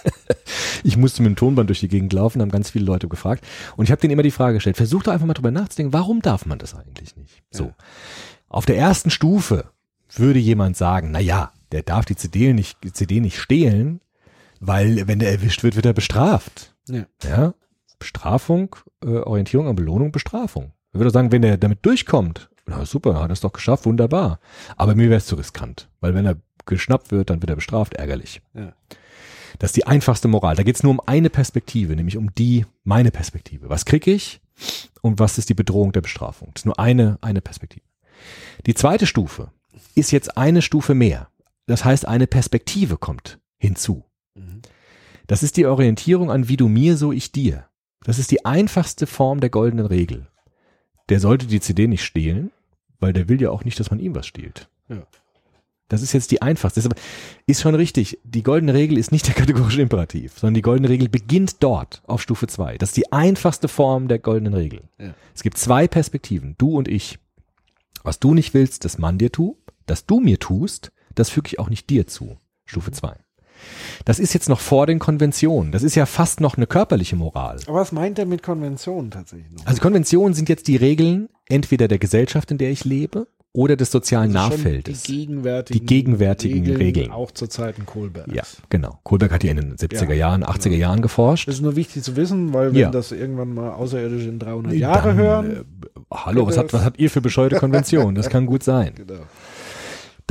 [SPEAKER 3] ich musste mit dem Tonband durch die Gegend laufen, haben ganz viele Leute gefragt. Und ich habe denen immer die Frage gestellt, versuch doch einfach mal drüber nachzudenken, warum darf man das eigentlich nicht? So.
[SPEAKER 1] Ja.
[SPEAKER 3] Auf der ersten Stufe würde jemand sagen, na ja, der darf die CD nicht, die CD nicht stehlen, weil wenn der erwischt wird, wird er bestraft.
[SPEAKER 1] Ja.
[SPEAKER 3] Ja, Bestrafung, äh, Orientierung an Belohnung, Bestrafung. Ich würde sagen, wenn er damit durchkommt, na super, hat er es doch geschafft, wunderbar. Aber mir wäre es zu riskant, weil wenn er geschnappt wird, dann wird er bestraft, ärgerlich.
[SPEAKER 1] Ja.
[SPEAKER 3] Das ist die einfachste Moral. Da geht es nur um eine Perspektive, nämlich um die, meine Perspektive. Was krieg ich und was ist die Bedrohung der Bestrafung? Das ist nur eine, eine Perspektive. Die zweite Stufe ist jetzt eine Stufe mehr. Das heißt, eine Perspektive kommt hinzu.
[SPEAKER 1] Mhm.
[SPEAKER 3] Das ist die Orientierung an wie du mir, so ich dir. Das ist die einfachste Form der goldenen Regel. Der sollte die CD nicht stehlen, weil der will ja auch nicht, dass man ihm was stiehlt.
[SPEAKER 1] Ja.
[SPEAKER 3] Das ist jetzt die einfachste. Das ist aber- ist schon richtig. Die goldene Regel ist nicht der kategorische Imperativ, sondern die goldene Regel beginnt dort auf Stufe 2. Das ist die einfachste Form der goldenen Regel.
[SPEAKER 1] Ja.
[SPEAKER 3] Es gibt zwei Perspektiven, du und ich. Was du nicht willst, dass man dir tut, dass du mir tust, das füge ich auch nicht dir zu. Stufe 2. Das ist jetzt noch vor den Konventionen. Das ist ja fast noch eine körperliche Moral.
[SPEAKER 1] Aber was meint er mit Konvention tatsächlich noch?
[SPEAKER 3] Also Konventionen sind jetzt die Regeln entweder der Gesellschaft, in der ich lebe, oder des sozialen
[SPEAKER 1] Also
[SPEAKER 3] Nahfeldes.
[SPEAKER 1] Die gegenwärtigen,
[SPEAKER 3] Die gegenwärtigen Regeln.
[SPEAKER 1] Auch zur Zeiten Kohlbergs.
[SPEAKER 3] Ja, genau. Kohlberg hat die in den 70er
[SPEAKER 1] Ja,
[SPEAKER 3] Jahren, 80er
[SPEAKER 1] genau.
[SPEAKER 3] Jahren geforscht.
[SPEAKER 1] Das ist nur wichtig zu wissen, weil wenn
[SPEAKER 3] Ja.
[SPEAKER 1] das irgendwann mal Außerirdische in 300 Jahre
[SPEAKER 3] Dann,
[SPEAKER 1] hören.
[SPEAKER 3] Äh, hallo, was habt, was habt ihr für bescheuerte Konventionen? Das kann gut sein.
[SPEAKER 1] genau.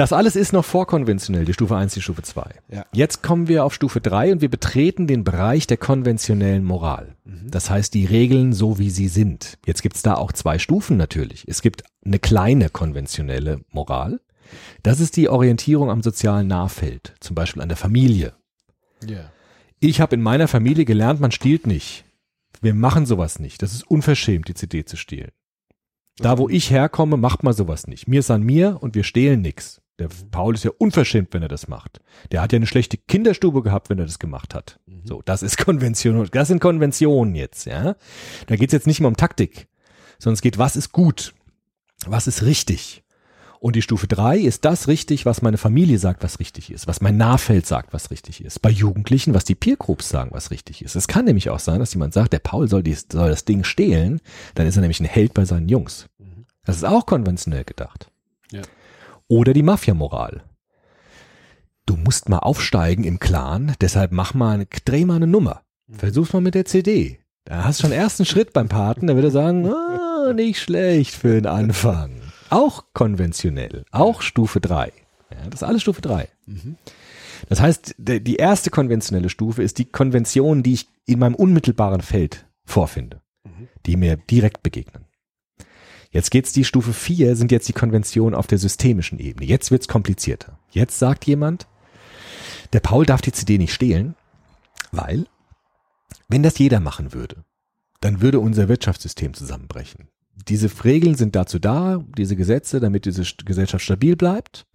[SPEAKER 3] Das alles ist noch vorkonventionell, die Stufe 1, die Stufe 2.
[SPEAKER 1] Ja.
[SPEAKER 3] Jetzt kommen wir auf Stufe 3 und wir betreten den Bereich der konventionellen Moral. Das heißt, die Regeln so wie sie sind. Jetzt gibt's da auch zwei Stufen natürlich. Es gibt eine kleine konventionelle Moral. Das ist die Orientierung am sozialen Nahfeld, zum Beispiel an der Familie.
[SPEAKER 1] Ja.
[SPEAKER 3] Ich habe in meiner Familie gelernt, man stiehlt nicht. Wir machen sowas nicht. Das ist unverschämt, die CD zu stehlen. Da, wo ich herkomme, macht man sowas nicht. Mir ist an mir und wir stehlen nix. Der Paul ist ja unverschämt, wenn er das macht. Der hat ja eine schlechte Kinderstube gehabt, wenn er das gemacht hat. So, das ist Konvention. Das sind Konventionen jetzt, ja. Da geht's jetzt nicht mehr um Taktik, sondern es geht, was ist gut? Was ist richtig? Und die Stufe drei ist das richtig, was meine Familie sagt, was richtig ist, was mein Nahfeld sagt, was richtig ist. Bei Jugendlichen, was die Peer Groups sagen, was richtig ist. Es kann nämlich auch sein, dass jemand sagt, der Paul soll, dies, soll das Ding stehlen, dann ist er nämlich ein Held bei seinen Jungs. Das ist auch konventionell gedacht.
[SPEAKER 1] Ja.
[SPEAKER 3] Oder die Mafia-Moral. Du musst mal aufsteigen im Clan, deshalb mach mal, dreh mal eine Nummer. Versuch's mal mit der CD. Da hast du schon ersten Schritt beim Paten, da wird er sagen, ah, nicht schlecht für den Anfang. Auch konventionell, auch Stufe 3. Ja, das ist alles Stufe 3. Das heißt, die erste konventionelle Stufe ist die Konvention, die ich in meinem unmittelbaren Feld vorfinde, die mir direkt begegnen. Jetzt geht's die Stufe 4, sind jetzt die Konventionen auf der systemischen Ebene. Jetzt wird's komplizierter. Jetzt sagt jemand, der Paul darf die CD nicht stehlen, weil, wenn das jeder machen würde, dann würde unser Wirtschaftssystem zusammenbrechen. Diese Regeln sind dazu da, diese Gesetze, damit diese Gesellschaft stabil bleibt.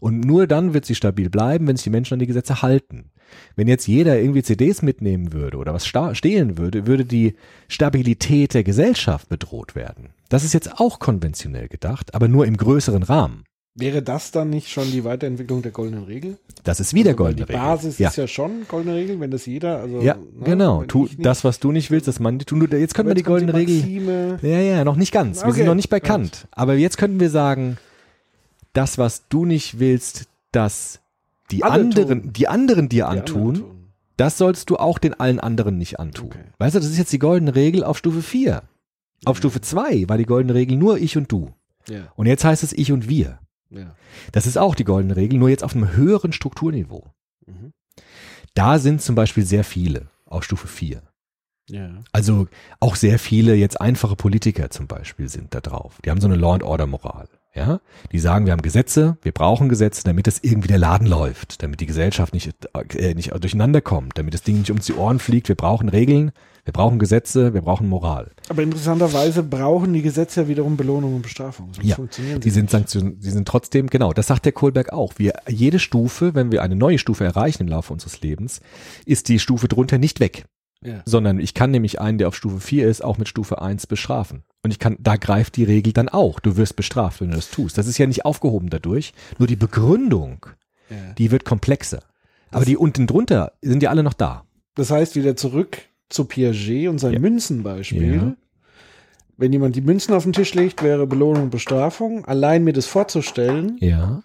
[SPEAKER 3] Und nur dann wird sie stabil bleiben, wenn sich die Menschen an die Gesetze halten. Wenn jetzt jeder irgendwie CDs mitnehmen würde oder was stehlen würde, würde die Stabilität der Gesellschaft bedroht werden. Das ist jetzt auch konventionell gedacht, aber nur im größeren Rahmen.
[SPEAKER 1] Wäre das dann nicht schon die Weiterentwicklung der goldenen Regel?
[SPEAKER 3] Das ist wieder
[SPEAKER 1] Also,
[SPEAKER 3] goldene
[SPEAKER 1] Die
[SPEAKER 3] Regel.
[SPEAKER 1] Basis
[SPEAKER 3] ja.
[SPEAKER 1] ist ja schon goldene Regel, wenn das jeder, also
[SPEAKER 3] ja,
[SPEAKER 1] ne,
[SPEAKER 3] genau. Tu
[SPEAKER 1] ich nicht-
[SPEAKER 3] das, was du nicht willst, das man tun. Jetzt können wir
[SPEAKER 1] Aber
[SPEAKER 3] die goldene Regel.
[SPEAKER 1] Maxime,
[SPEAKER 3] Ja, ja, noch nicht ganz. Wir
[SPEAKER 1] Okay,
[SPEAKER 3] sind noch nicht bei. Kant. Aber jetzt könnten wir sagen, das, was du nicht willst, dass die
[SPEAKER 1] Alle
[SPEAKER 3] anderen,
[SPEAKER 1] tun.
[SPEAKER 3] die anderen dir antun,
[SPEAKER 1] anderen tun.
[SPEAKER 3] das sollst du auch den allen anderen nicht antun.
[SPEAKER 1] Okay.
[SPEAKER 3] Weißt du, das ist jetzt die goldene Regel auf Stufe 4. Auf Stufe 2 war die goldene Regel nur ich und du.
[SPEAKER 1] Ja,
[SPEAKER 3] Und jetzt heißt es ich und wir.
[SPEAKER 1] ja.
[SPEAKER 3] Das ist auch die goldene Regel, nur jetzt auf einem höheren Strukturniveau.
[SPEAKER 1] Mhm.
[SPEAKER 3] Da sind zum Beispiel sehr viele auf Stufe 4.
[SPEAKER 1] Ja.
[SPEAKER 3] Also auch sehr viele jetzt einfache Politiker zum Beispiel sind da drauf. Die haben so eine Law and Order Moral. Ja, die sagen, wir haben Gesetze, wir brauchen Gesetze, damit das irgendwie der Laden läuft, damit die Gesellschaft nicht, äh, nicht durcheinander kommt, damit das Ding nicht uns die Ohren fliegt. Wir brauchen Regeln, wir brauchen Gesetze, wir brauchen Moral.
[SPEAKER 1] Aber interessanterweise brauchen die Gesetze ja wiederum Belohnung und Bestrafung. Sonst
[SPEAKER 3] Ja,
[SPEAKER 1] funktionieren
[SPEAKER 3] Die
[SPEAKER 1] sie
[SPEAKER 3] sind Sanktionen, die sind trotzdem, genau, das sagt der Kohlberg auch. Wir, jede Stufe, wenn wir eine neue Stufe erreichen im Laufe unseres Lebens, ist die Stufe drunter nicht weg.
[SPEAKER 1] Ja.
[SPEAKER 3] sondern ich kann nämlich einen, der auf Stufe 4 ist, auch mit Stufe 1 bestrafen. Und ich kann, da greift die Regel dann auch. Du wirst bestraft, wenn du das tust. Das ist ja nicht aufgehoben dadurch. Nur die Begründung,
[SPEAKER 1] Ja.
[SPEAKER 3] die wird komplexer. Aber die unten drunter sind ja alle noch da.
[SPEAKER 1] Das heißt, wieder zurück zu Piaget und sein
[SPEAKER 3] Ja.
[SPEAKER 1] Münzenbeispiel.
[SPEAKER 3] Ja.
[SPEAKER 1] Wenn jemand die Münzen auf den Tisch legt, wäre Belohnung und Bestrafung. Allein mir das vorzustellen,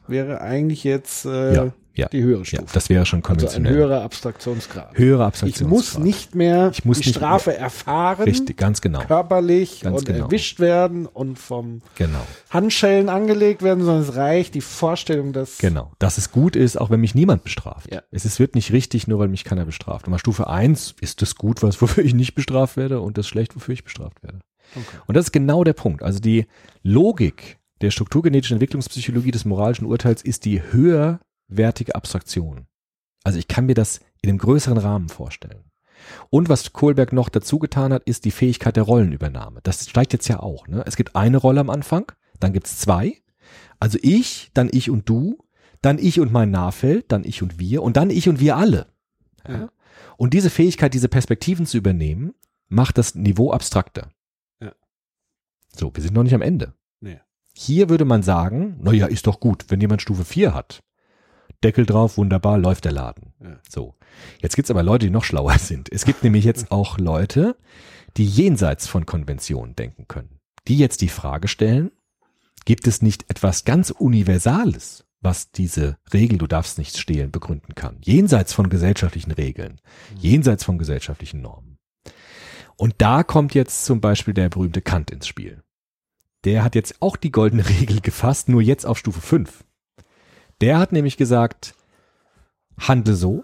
[SPEAKER 1] wäre eigentlich jetzt äh,
[SPEAKER 3] Ja. Ja.
[SPEAKER 1] die höhere
[SPEAKER 3] Ja,
[SPEAKER 1] Stufe.
[SPEAKER 3] das wäre schon
[SPEAKER 1] also ein
[SPEAKER 3] konventionell.
[SPEAKER 1] höherer Abstraktionsgrad.
[SPEAKER 3] Höhere
[SPEAKER 1] Ich
[SPEAKER 3] Abstraktionsgrad.
[SPEAKER 1] muss nicht mehr
[SPEAKER 3] Ich muss
[SPEAKER 1] die
[SPEAKER 3] nicht
[SPEAKER 1] Strafe erfahren,
[SPEAKER 3] Richtig, ganz genau.
[SPEAKER 1] körperlich
[SPEAKER 3] Ganz
[SPEAKER 1] und
[SPEAKER 3] genau.
[SPEAKER 1] erwischt werden und vom
[SPEAKER 3] Genau.
[SPEAKER 1] Handschellen angelegt werden, sondern es reicht die Vorstellung, dass
[SPEAKER 3] Genau. Dass es gut ist, auch wenn mich niemand bestraft.
[SPEAKER 1] Ja.
[SPEAKER 3] Es ist, wird nicht richtig, nur weil mich keiner bestraft. Und bei Stufe 1 ist das gut, was, wofür ich nicht bestraft werde und das schlecht, wofür ich bestraft werde.
[SPEAKER 1] Okay.
[SPEAKER 3] Und das ist genau der Punkt. Also die Logik der strukturgenetischen Entwicklungspsychologie des moralischen Urteils ist die höherwertige Abstraktion. Also ich kann mir das in einem größeren Rahmen vorstellen. Und was Kohlberg noch dazu getan hat, ist die Fähigkeit der Rollenübernahme. Das steigt jetzt ja auch. Ne? Es gibt eine Rolle am Anfang, dann gibt's zwei. Also ich, dann ich und du, dann ich und mein Nahfeld, dann ich und wir und dann ich und wir alle. Ja?
[SPEAKER 1] Ja.
[SPEAKER 3] Und diese Fähigkeit, diese Perspektiven zu übernehmen, macht das Niveau abstrakter.
[SPEAKER 1] Ja.
[SPEAKER 3] So, wir sind noch nicht am Ende.
[SPEAKER 1] Nee.
[SPEAKER 3] Hier würde man sagen, na ja, ist doch gut, wenn jemand Stufe 4 hat. Deckel drauf, wunderbar, läuft der Laden.
[SPEAKER 1] Ja.
[SPEAKER 3] So. Jetzt gibt's aber Leute, die noch schlauer sind. Es gibt nämlich jetzt auch Leute, die jenseits von Konventionen denken können. Die jetzt die Frage stellen, Gibt es nicht etwas ganz Universales, was diese Regel, du darfst nicht stehlen, begründen kann? Jenseits von gesellschaftlichen Regeln, jenseits von gesellschaftlichen Normen. Und da kommt jetzt zum Beispiel der berühmte Kant ins Spiel. Der hat jetzt auch die goldene Regel gefasst, nur jetzt auf Stufe 5. Der hat nämlich gesagt, handle so,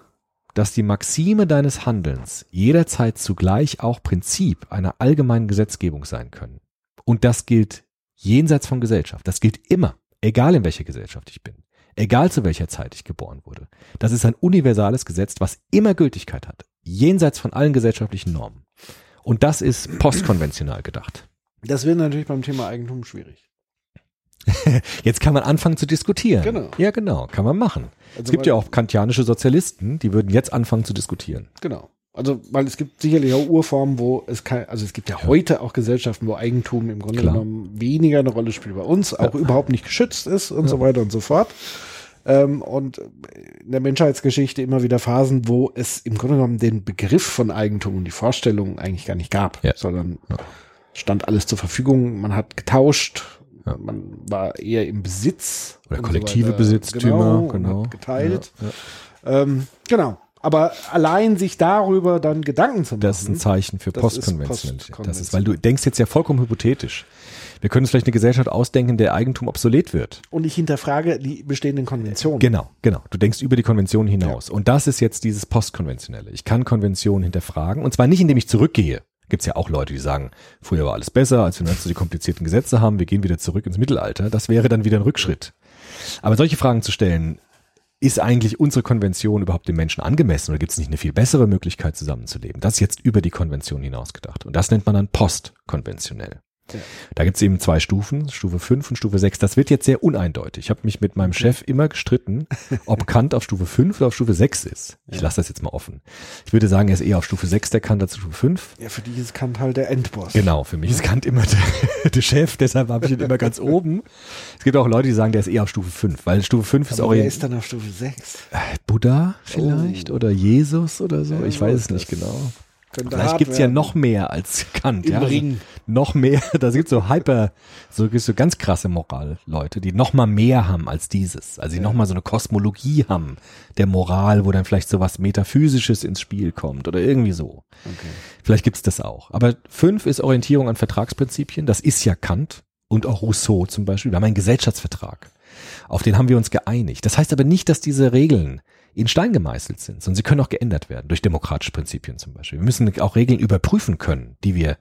[SPEAKER 3] dass die Maxime deines Handelns jederzeit zugleich auch Prinzip einer allgemeinen Gesetzgebung sein können. Und das gilt jenseits von Gesellschaft. Das gilt immer, egal in welcher Gesellschaft ich bin, egal zu welcher Zeit ich geboren wurde. Das ist ein universales Gesetz, was immer Gültigkeit hat, jenseits von allen gesellschaftlichen Normen. Und das ist postkonventional gedacht.
[SPEAKER 1] Das wird natürlich beim Thema Eigentum schwierig.
[SPEAKER 3] Jetzt kann man anfangen zu diskutieren.
[SPEAKER 1] Genau.
[SPEAKER 3] Ja, genau, kann man machen.
[SPEAKER 1] Also
[SPEAKER 3] es gibt ja auch kantianische Sozialisten, die würden jetzt anfangen zu diskutieren.
[SPEAKER 1] Genau. Also, weil es gibt sicherlich auch Urformen, wo es kein, also es gibt ja, heute auch Gesellschaften, wo Eigentum im Grunde
[SPEAKER 3] Klar.
[SPEAKER 1] genommen weniger eine Rolle spielt bei uns, auch überhaupt nicht geschützt ist und so weiter und so fort. Ähm, und in der Menschheitsgeschichte immer wieder Phasen, wo es im Grunde genommen den Begriff von Eigentum und die Vorstellung eigentlich gar nicht gab,
[SPEAKER 3] Ja.
[SPEAKER 1] sondern stand alles zur Verfügung, man hat getauscht, man war eher im Besitz.
[SPEAKER 3] Oder
[SPEAKER 1] so
[SPEAKER 3] kollektive
[SPEAKER 1] weiter.
[SPEAKER 3] Besitztümer, genau.
[SPEAKER 1] hat geteilt.
[SPEAKER 3] Ja, ja.
[SPEAKER 1] Ähm, genau. Aber allein sich darüber dann Gedanken zu machen.
[SPEAKER 3] Das ist ein Zeichen für Postkonventionalität. Das ist, weil du denkst jetzt ja vollkommen hypothetisch. Wir können uns vielleicht eine Gesellschaft ausdenken, in der Eigentum obsolet wird.
[SPEAKER 1] und ich hinterfrage die bestehenden Konventionen.
[SPEAKER 3] Genau, genau. Du denkst über die Konvention hinaus. Und das ist jetzt dieses Postkonventionelle. Ich kann Konventionen hinterfragen. Und zwar nicht, indem ich zurückgehe. Gibt es ja auch Leute, die sagen, früher war alles besser, als wir jetzt so die komplizierten Gesetze haben, wir gehen wieder zurück ins Mittelalter. Das wäre dann wieder ein Rückschritt. Aber solche Fragen zu stellen, ist eigentlich unsere Konvention überhaupt dem Menschen angemessen oder gibt es nicht eine viel bessere Möglichkeit zusammenzuleben? Das ist jetzt über die Konvention hinaus gedacht. Und das nennt man dann postkonventionell.
[SPEAKER 1] Ja.
[SPEAKER 3] Da gibt es eben zwei Stufen, Stufe 5 und Stufe 6. Das wird jetzt sehr uneindeutig. Ich habe mich mit meinem Chef immer gestritten, ob Kant auf Stufe 5 oder auf Stufe 6 ist. Ich lasse das jetzt mal offen. Ich würde sagen, er ist eher auf Stufe 6 der Kant als Stufe 5.
[SPEAKER 1] Ja, für die ist Kant halt der Endboss.
[SPEAKER 3] Genau, für mich ist Kant immer der, der Chef, deshalb habe ich ihn immer ganz oben. Es gibt auch Leute, die sagen, der ist eher auf Stufe 5, weil Stufe 5 ist
[SPEAKER 1] Aber wer ist dann auf Stufe 6?
[SPEAKER 3] Buddha vielleicht
[SPEAKER 1] Oh.
[SPEAKER 3] oder Jesus oder so.
[SPEAKER 1] Ja,
[SPEAKER 3] ich weiß es nicht genau. Vielleicht
[SPEAKER 1] hart
[SPEAKER 3] gibt's ja noch mehr als Kant.
[SPEAKER 1] Im
[SPEAKER 3] ja, also
[SPEAKER 1] Ring.
[SPEAKER 3] Noch mehr. Da gibt's so hyper, so, so ganz krasse Moral-Leute, die noch mal mehr haben als dieses. Also die noch mal so eine Kosmologie haben der Moral, wo dann vielleicht so was Metaphysisches ins Spiel kommt oder irgendwie so.
[SPEAKER 1] Okay.
[SPEAKER 3] Vielleicht gibt's das auch. Aber fünf ist Orientierung an Vertragsprinzipien. Das ist ja Kant und auch Rousseau zum Beispiel. Wir haben einen Gesellschaftsvertrag. Auf den haben wir uns geeinigt. Das heißt aber nicht, dass diese Regeln in Stein gemeißelt sind, sondern sie können auch geändert werden durch demokratische Prinzipien zum Beispiel. Wir müssen auch Regeln überprüfen können, die wir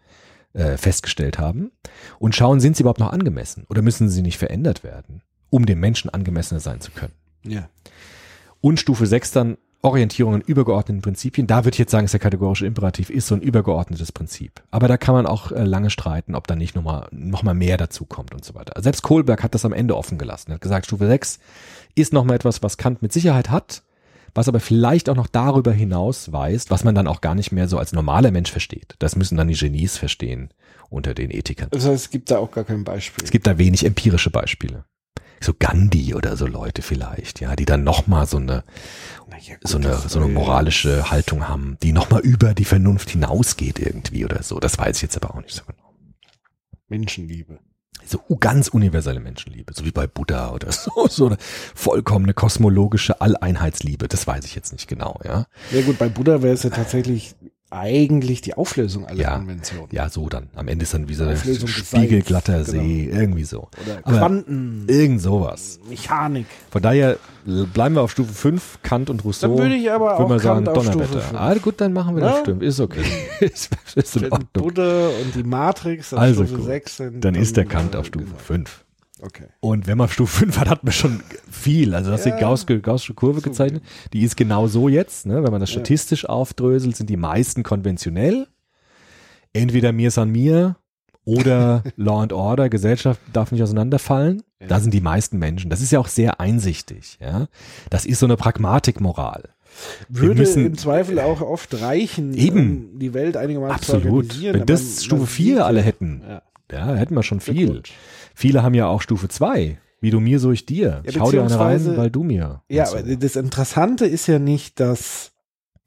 [SPEAKER 3] äh, festgestellt haben und schauen, sind sie überhaupt noch angemessen oder müssen sie nicht verändert werden, um dem Menschen angemessener sein zu können.
[SPEAKER 1] Ja.
[SPEAKER 3] Und Stufe 6 dann Orientierung an übergeordneten Prinzipien. Da würde ich jetzt sagen, ist der kategorische Imperativ ist so ein übergeordnetes Prinzip. Aber da kann man auch äh, lange streiten, ob da nicht nochmal noch mal mehr dazu kommt und so weiter. Also Selbst Kohlberg hat das am Ende offen gelassen. Er hat gesagt, Stufe 6 ist nochmal etwas, was Kant mit Sicherheit hat, was aber vielleicht auch noch darüber hinaus weist, was man dann auch gar nicht mehr so als normaler Mensch versteht. Das müssen dann die Genies verstehen unter den Ethikern.
[SPEAKER 1] Das heißt, es gibt da auch gar kein Beispiel.
[SPEAKER 3] Es gibt da wenig empirische Beispiele. So Gandhi oder so Leute vielleicht, ja, die dann nochmal so eine,
[SPEAKER 1] ja, gut,
[SPEAKER 3] so eine, so eine moralische Haltung haben, die nochmal über die Vernunft hinausgeht irgendwie oder so. Das weiß ich jetzt aber auch nicht so genau.
[SPEAKER 1] Menschenliebe.
[SPEAKER 3] So ganz universelle Menschenliebe, so wie bei Buddha oder so, so eine vollkommene kosmologische Alleinheitsliebe. Das weiß ich jetzt nicht genau, ja.
[SPEAKER 1] Ja gut, bei Buddha wäre es ja tatsächlich eigentlich die Auflösung aller
[SPEAKER 3] Ja.
[SPEAKER 1] Konventionen.
[SPEAKER 3] Ja, so dann. Am Ende ist dann wie so ein spiegelglatter
[SPEAKER 1] Seins, genau.
[SPEAKER 3] See, irgendwie so.
[SPEAKER 1] Oder
[SPEAKER 3] Aber
[SPEAKER 1] Quanten,
[SPEAKER 3] Irgend sowas.
[SPEAKER 1] Mechanik.
[SPEAKER 3] Von daher bleiben wir auf Stufe 5, Kant und Rousseau.
[SPEAKER 1] Dann würde ich aber
[SPEAKER 3] Würde
[SPEAKER 1] auch
[SPEAKER 3] sagen,
[SPEAKER 1] auf
[SPEAKER 3] Donnerwetter.
[SPEAKER 1] 5.
[SPEAKER 3] Ah, gut, dann machen wir das.
[SPEAKER 1] Ja?
[SPEAKER 3] Stimmt, ist okay. ist, ist in Ordnung.
[SPEAKER 1] Buddha und die Matrix auf
[SPEAKER 3] Also
[SPEAKER 1] Stufe
[SPEAKER 3] gut.
[SPEAKER 1] 6 sind.
[SPEAKER 3] Dann ist der Kant auf Stufe
[SPEAKER 1] genau.
[SPEAKER 3] 5.
[SPEAKER 1] Okay.
[SPEAKER 3] Und wenn man Stufe 5 hat, hat man schon viel. Also du hast
[SPEAKER 1] Ja.
[SPEAKER 3] die Gaußsche, Gaußsche Kurve gezeichnet. Die ist genau so jetzt. Ne? Wenn man das
[SPEAKER 1] Ja.
[SPEAKER 3] statistisch aufdröselt, sind die meisten konventionell. Entweder mir san mir oder Law and Order, Gesellschaft darf nicht auseinanderfallen.
[SPEAKER 1] Ja.
[SPEAKER 3] Da sind die meisten Menschen. Das ist ja auch sehr einsichtig. Ja? Das ist so eine Pragmatikmoral.
[SPEAKER 1] Würde
[SPEAKER 3] müssen-
[SPEAKER 1] im Zweifel auch oft reichen,
[SPEAKER 3] Eben.
[SPEAKER 1] um die Welt einigermaßen zu
[SPEAKER 3] Absolut.
[SPEAKER 1] organisieren.
[SPEAKER 3] Wenn das
[SPEAKER 1] man
[SPEAKER 3] Stufe 4
[SPEAKER 1] sieht
[SPEAKER 3] alle
[SPEAKER 1] ja-
[SPEAKER 3] hätten,
[SPEAKER 1] Ja.
[SPEAKER 3] ja, hätten wir schon viel.
[SPEAKER 1] Glückwunsch.
[SPEAKER 3] Viele haben ja auch Stufe 2. Wie du mir, so ich dir.
[SPEAKER 1] Ja,
[SPEAKER 3] ich hau dir eine rein, weil du mir.
[SPEAKER 1] Ja,
[SPEAKER 3] so.
[SPEAKER 1] aber das Interessante ist ja nicht, dass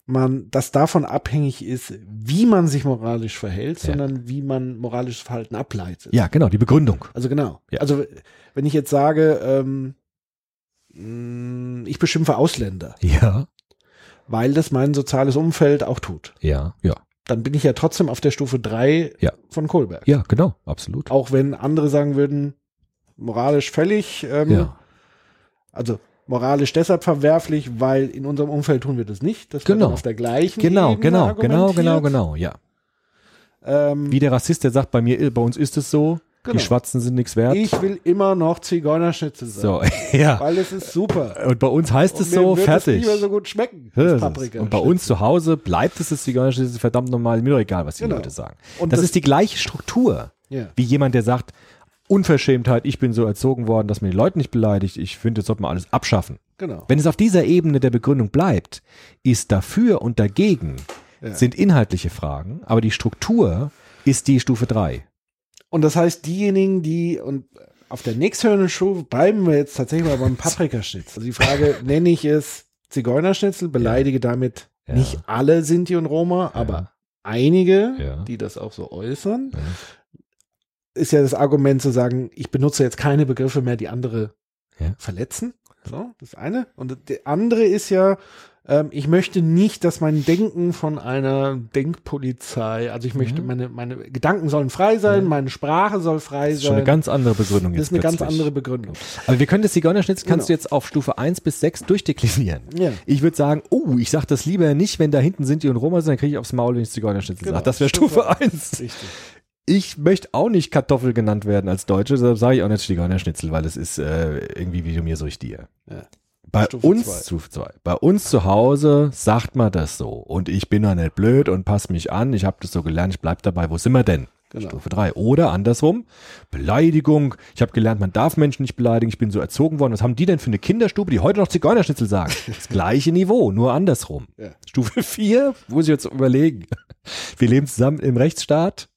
[SPEAKER 1] man, das davon abhängig ist, wie man sich moralisch verhält,
[SPEAKER 3] Ja.
[SPEAKER 1] sondern wie man moralisches Verhalten ableitet.
[SPEAKER 3] Ja, genau, die Begründung.
[SPEAKER 1] Also genau.
[SPEAKER 3] Ja.
[SPEAKER 1] Also wenn ich jetzt sage, ähm, mh, ich beschimpfe Ausländer,
[SPEAKER 3] Ja,
[SPEAKER 1] weil das mein soziales Umfeld auch tut,
[SPEAKER 3] ja, ja.
[SPEAKER 1] Dann bin ich ja trotzdem auf der Stufe drei
[SPEAKER 3] Ja.
[SPEAKER 1] von Kohlberg.
[SPEAKER 3] Ja, genau, absolut.
[SPEAKER 1] Auch wenn andere sagen würden, moralisch völlig, ähm,
[SPEAKER 3] Ja,
[SPEAKER 1] also moralisch deshalb verwerflich, weil in unserem Umfeld tun wir das nicht. Das
[SPEAKER 3] Genau.
[SPEAKER 1] auf der gleichen
[SPEAKER 3] genau,
[SPEAKER 1] Ebene
[SPEAKER 3] genau, genau, genau, genau, ja.
[SPEAKER 1] Ähm,
[SPEAKER 3] Wie der Rassist, der sagt, bei mir, bei uns ist es so,
[SPEAKER 1] Genau.
[SPEAKER 3] die Schwarzen sind nichts wert.
[SPEAKER 1] ich will immer noch Zigeunerschnitzel sein.
[SPEAKER 3] so, ja.
[SPEAKER 1] Weil es ist super.
[SPEAKER 3] Und bei uns heißt es so,
[SPEAKER 1] wird
[SPEAKER 3] fertig.
[SPEAKER 1] Es nicht mehr so gut schmecken. Paprika
[SPEAKER 3] und bei uns zu Hause bleibt es das Zigeunerschnitzel verdammt normal, mir doch egal, was die
[SPEAKER 1] Genau.
[SPEAKER 3] Leute sagen.
[SPEAKER 1] Und
[SPEAKER 3] das,
[SPEAKER 1] das-
[SPEAKER 3] ist die gleiche Struktur,
[SPEAKER 1] Ja.
[SPEAKER 3] wie jemand, der sagt, Unverschämtheit, ich bin so erzogen worden, dass man die Leute nicht beleidigt, ich finde, jetzt sollte man alles abschaffen.
[SPEAKER 1] Genau.
[SPEAKER 3] Wenn es auf dieser Ebene der Begründung bleibt, ist dafür und dagegen
[SPEAKER 1] Ja.
[SPEAKER 3] sind inhaltliche Fragen, aber die Struktur ist die Stufe 3.
[SPEAKER 1] Und das heißt, diejenigen, die und auf der nächsthöhenden Stufe bleiben wir jetzt tatsächlich mal beim Paprikaschnitzel. Also die Frage, nenne ich es Zigeunerschnitzel, beleidige damit
[SPEAKER 3] Ja.
[SPEAKER 1] nicht alle Sinti und Roma, aber einige,
[SPEAKER 3] Ja.
[SPEAKER 1] die das auch so äußern,
[SPEAKER 3] Ja.
[SPEAKER 1] ist ja das Argument zu sagen, ich benutze jetzt keine Begriffe mehr, die andere
[SPEAKER 3] Ja.
[SPEAKER 1] verletzen. So, das eine. Und der andere ist ja, ähm, ich möchte nicht, dass mein Denken von einer Denkpolizei, also ich möchte,
[SPEAKER 3] Ja.
[SPEAKER 1] meine, meine Gedanken sollen frei sein,
[SPEAKER 3] Ja.
[SPEAKER 1] meine Sprache soll frei
[SPEAKER 3] Das ist
[SPEAKER 1] sein.
[SPEAKER 3] schon eine ganz andere Begründung
[SPEAKER 1] das ist eine ganz
[SPEAKER 3] plötzlich.
[SPEAKER 1] andere Begründung.
[SPEAKER 3] Aber wir können das Zigeunerschnitzel, kannst
[SPEAKER 1] Genau.
[SPEAKER 3] du jetzt auf Stufe 1 bis 6 durchdeklinieren.
[SPEAKER 1] Ja.
[SPEAKER 3] Ich würde sagen, oh, ich sag das lieber nicht, wenn da hinten sind die und Roma sind, dann kriege ich aufs Maul, wenn ich Zigeunerschnitzel
[SPEAKER 1] Genau,
[SPEAKER 3] sage. Das wäre
[SPEAKER 1] Stufe
[SPEAKER 3] Stufe 1.
[SPEAKER 1] Richtig.
[SPEAKER 3] Ich möchte auch nicht Kartoffel genannt werden als Deutsche, deshalb sage ich auch nicht Zigeunerschnitzel, weil es ist äh, irgendwie wie du mir, so ich dir.
[SPEAKER 1] Ja.
[SPEAKER 3] Bei
[SPEAKER 1] Stufe
[SPEAKER 3] uns,
[SPEAKER 1] zwei.
[SPEAKER 3] Stufe 2, bei uns zu Hause sagt man das so. Und ich bin doch nicht blöd und passe mich an. Ich habe das so gelernt, ich bleib dabei. Wo sind wir denn?
[SPEAKER 1] Genau.
[SPEAKER 3] Stufe 3. Oder andersrum, Beleidigung. Ich habe gelernt, man darf Menschen nicht beleidigen. Ich bin so erzogen worden. Was haben die denn für eine Kinderstube, die heute noch Zigeunerschnitzel sagen? Das gleiche Niveau, nur andersrum.
[SPEAKER 1] Ja.
[SPEAKER 3] Stufe 4, muss ich jetzt überlegen. Wir leben zusammen im Rechtsstaat.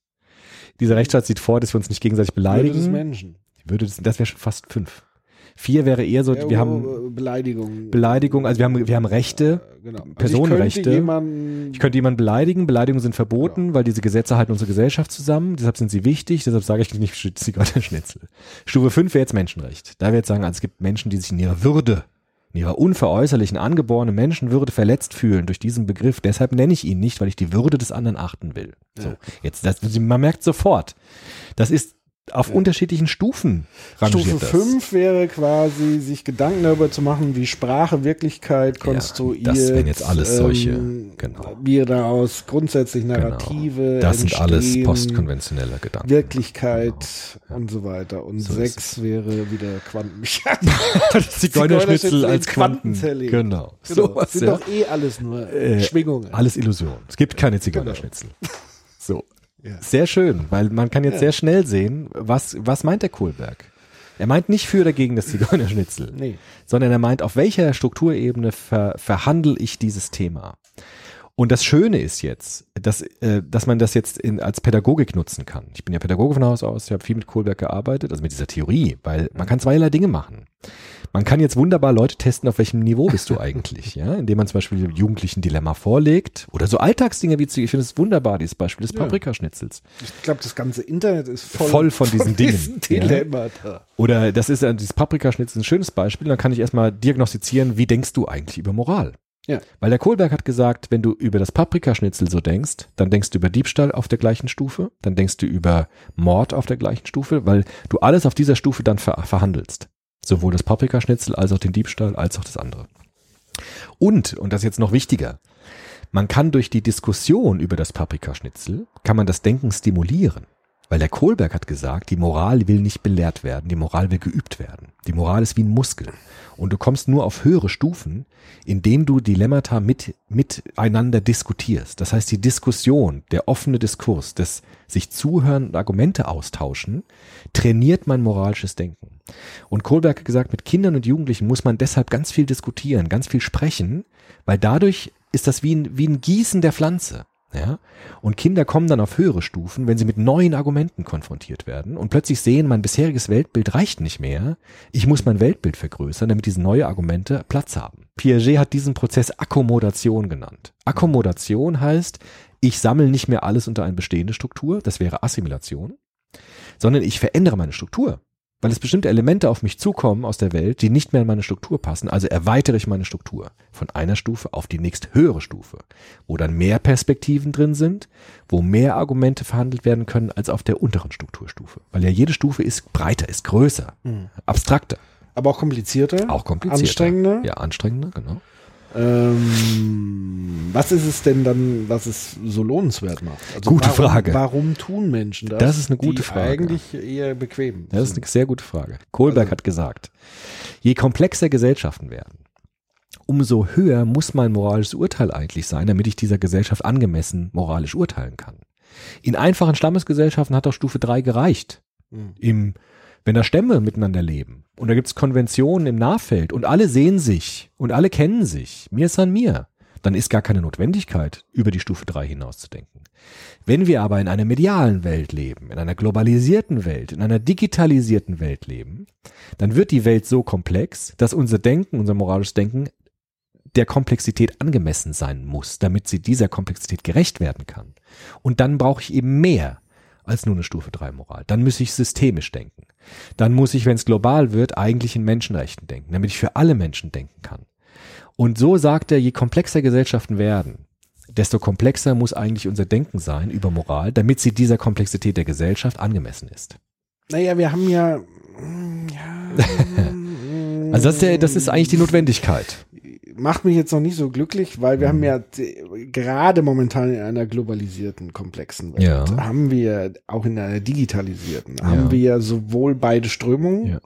[SPEAKER 3] Dieser Rechtsstaat sieht vor, dass wir uns nicht gegenseitig
[SPEAKER 1] Würde des
[SPEAKER 3] beleidigen.
[SPEAKER 1] Menschen.
[SPEAKER 3] Würde das, das wäre schon fast fünf. Vier wäre eher so,
[SPEAKER 1] Ja,
[SPEAKER 3] wir haben
[SPEAKER 1] Beleidigung.
[SPEAKER 3] Beleidigung, also wir haben, wir haben Rechte.
[SPEAKER 1] Genau. Also
[SPEAKER 3] Personenrechte.
[SPEAKER 1] Ich könnte jemanden,
[SPEAKER 3] Ich könnte jemanden beleidigen. Beleidigungen sind verboten, weil diese Gesetze halten unsere Gesellschaft zusammen. Deshalb sind sie wichtig. Deshalb sage ich nicht Zigeunerschnitzel. Stufe 5 wäre jetzt Menschenrecht. Da wäre jetzt sagen, also es gibt Menschen, die sich in ihrer Würde, in ihrer unveräußerlichen, angeborenen Menschenwürde verletzt fühlen durch diesen Begriff. Deshalb nenne ich ihn nicht, weil ich die Würde des anderen achten will. So, jetzt, das, man merkt sofort, das ist auf unterschiedlichen Stufen rangiert
[SPEAKER 1] Stufe
[SPEAKER 3] das.
[SPEAKER 1] 5 wäre quasi, sich Gedanken darüber zu machen, wie Sprache Wirklichkeit konstruiert.
[SPEAKER 3] das wären jetzt alles solche,
[SPEAKER 1] ähm,
[SPEAKER 3] genau.
[SPEAKER 1] Wie daraus grundsätzlich Narrative
[SPEAKER 3] Das sind alles postkonventionelle Gedanken.
[SPEAKER 1] Wirklichkeit und so weiter. Und
[SPEAKER 3] So ist
[SPEAKER 1] 6 wäre wieder Quantenmechanik.
[SPEAKER 3] das Zigeunerschnitzel als Quanten.
[SPEAKER 1] Quantenzellen.
[SPEAKER 3] Genau.
[SPEAKER 1] Genau.
[SPEAKER 3] Sowas,
[SPEAKER 1] sind
[SPEAKER 3] ja.
[SPEAKER 1] doch eh alles nur
[SPEAKER 3] Äh,
[SPEAKER 1] Schwingungen.
[SPEAKER 3] Alles Illusion. Es gibt keine Zigeunerschnitzel. So.
[SPEAKER 1] Ja.
[SPEAKER 3] Sehr schön, weil man kann jetzt
[SPEAKER 1] Ja.
[SPEAKER 3] sehr schnell sehen, was, was meint der Kohlberg? Er meint nicht für oder gegen das Zigeunerschnitzel,
[SPEAKER 1] Nee.
[SPEAKER 3] sondern er meint, auf welcher Strukturebene ver, verhandle ich dieses Thema. Und das Schöne ist jetzt, dass, äh, dass man das jetzt in, als Pädagogik nutzen kann. Ich bin ja Pädagoge von Haus aus, ich habe viel mit Kohlberg gearbeitet, also mit dieser Theorie, weil man kann zweierlei Dinge machen. Man kann jetzt wunderbar Leute testen, auf welchem Niveau bist du eigentlich, ja, indem man zum Beispiel dem Jugendlichen Dilemma vorlegt oder so Alltagsdinge wie, zu- ich finde es wunderbar, dieses Beispiel des
[SPEAKER 1] Ja.
[SPEAKER 3] Paprikaschnitzels.
[SPEAKER 1] Ich glaube, das ganze Internet ist voll,
[SPEAKER 3] Voll von diesen Dingen, ja.
[SPEAKER 1] Dilemmata.
[SPEAKER 3] Oder das ist dieses Paprikaschnitzel ein schönes Beispiel, dann kann ich erstmal diagnostizieren, wie denkst du eigentlich über Moral?
[SPEAKER 1] Ja.
[SPEAKER 3] Weil der Kohlberg hat gesagt, wenn du über das Paprikaschnitzel so denkst, dann denkst du über Diebstahl auf der gleichen Stufe, dann denkst du über Mord auf der gleichen Stufe, weil du alles auf dieser Stufe dann ver verhandelst. Sowohl das Paprikaschnitzel als auch den Diebstahl als auch das andere. Und, und das ist jetzt noch wichtiger, man kann durch die Diskussion über das Paprikaschnitzel, kann man das Denken stimulieren. Weil der Kohlberg hat gesagt, die Moral will nicht belehrt werden, die Moral will geübt werden. Die Moral ist wie ein Muskel. Und du kommst nur auf höhere Stufen, indem du Dilemmata mit, miteinander diskutierst. Das heißt, die Diskussion, der offene Diskurs, das sich zuhören und Argumente austauschen, trainiert mein moralisches Denken. Und Kohlberg hat gesagt, mit Kindern und Jugendlichen muss man deshalb ganz viel diskutieren, ganz viel sprechen, weil dadurch ist das wie ein, wie ein Gießen der Pflanze. Ja? Und Kinder kommen dann auf höhere Stufen, wenn sie mit neuen Argumenten konfrontiert werden und plötzlich sehen, mein bisheriges Weltbild reicht nicht mehr. Ich muss mein Weltbild vergrößern, damit diese neuen Argumente Platz haben. Piaget hat diesen Prozess Akkommodation genannt. Akkommodation heißt, ich sammle nicht mehr alles unter eine bestehende Struktur, das wäre Assimilation, sondern ich verändere meine Struktur weil es bestimmte Elemente auf mich zukommen aus der Welt, die nicht mehr in meine Struktur passen. Also erweitere ich meine Struktur von einer Stufe auf die nächst höhere Stufe, wo dann mehr Perspektiven drin sind, wo mehr Argumente verhandelt werden können als auf der unteren Strukturstufe. Weil ja jede Stufe ist breiter, ist größer,
[SPEAKER 1] Mhm.
[SPEAKER 3] abstrakter,
[SPEAKER 1] Aber auch komplizierter.
[SPEAKER 3] auch komplizierter.
[SPEAKER 1] Anstrengender.
[SPEAKER 3] Ja, anstrengender, genau.
[SPEAKER 1] Ähm, was ist es denn dann, was es so lohnenswert macht? Also
[SPEAKER 3] Gute
[SPEAKER 1] warum,
[SPEAKER 3] Frage.
[SPEAKER 1] Warum tun Menschen das?
[SPEAKER 3] Das ist eine gute
[SPEAKER 1] die
[SPEAKER 3] Frage.
[SPEAKER 1] Eigentlich eher bequem.
[SPEAKER 3] Das ist eine sehr gute Frage. Kohlberg
[SPEAKER 1] Also-
[SPEAKER 3] hat gesagt, je komplexer Gesellschaften werden, umso höher muss mein moralisches Urteil eigentlich sein, damit ich dieser Gesellschaft angemessen moralisch urteilen kann. In einfachen Stammesgesellschaften hat doch Stufe 3 gereicht.
[SPEAKER 1] Hm.
[SPEAKER 3] Im, wenn da Stämme miteinander leben und da gibt's Konventionen im Nahfeld und alle sehen sich und alle kennen sich, mir ist an mir, dann ist gar keine Notwendigkeit, über die Stufe 3 hinauszudenken. Wenn wir aber in einer medialen Welt leben, in einer globalisierten Welt, in einer digitalisierten Welt leben, dann wird die Welt so komplex, dass unser Denken, unser moralisches Denken der Komplexität angemessen sein muss, damit sie dieser Komplexität gerecht werden kann. Und dann brauche ich eben mehr als nur eine Stufe 3 Moral. Dann muss ich systemisch denken. Dann muss ich, wenn es global wird, eigentlich in Menschenrechten denken, damit ich für alle Menschen denken kann. Und so sagt er, je komplexer Gesellschaften werden, desto komplexer muss eigentlich unser Denken sein über Moral, damit sie dieser Komplexität der Gesellschaft angemessen ist.
[SPEAKER 1] Naja, wir haben ja. ja
[SPEAKER 3] Also das ist, der, das ist eigentlich die Notwendigkeit.
[SPEAKER 1] macht mich jetzt noch nicht so glücklich, weil wir haben ja gerade momentan in einer globalisierten, komplexen Welt,
[SPEAKER 3] Ja.
[SPEAKER 1] haben wir auch in einer digitalisierten,
[SPEAKER 3] Ja.
[SPEAKER 1] haben wir sowohl beide Strömungen,
[SPEAKER 3] Ja.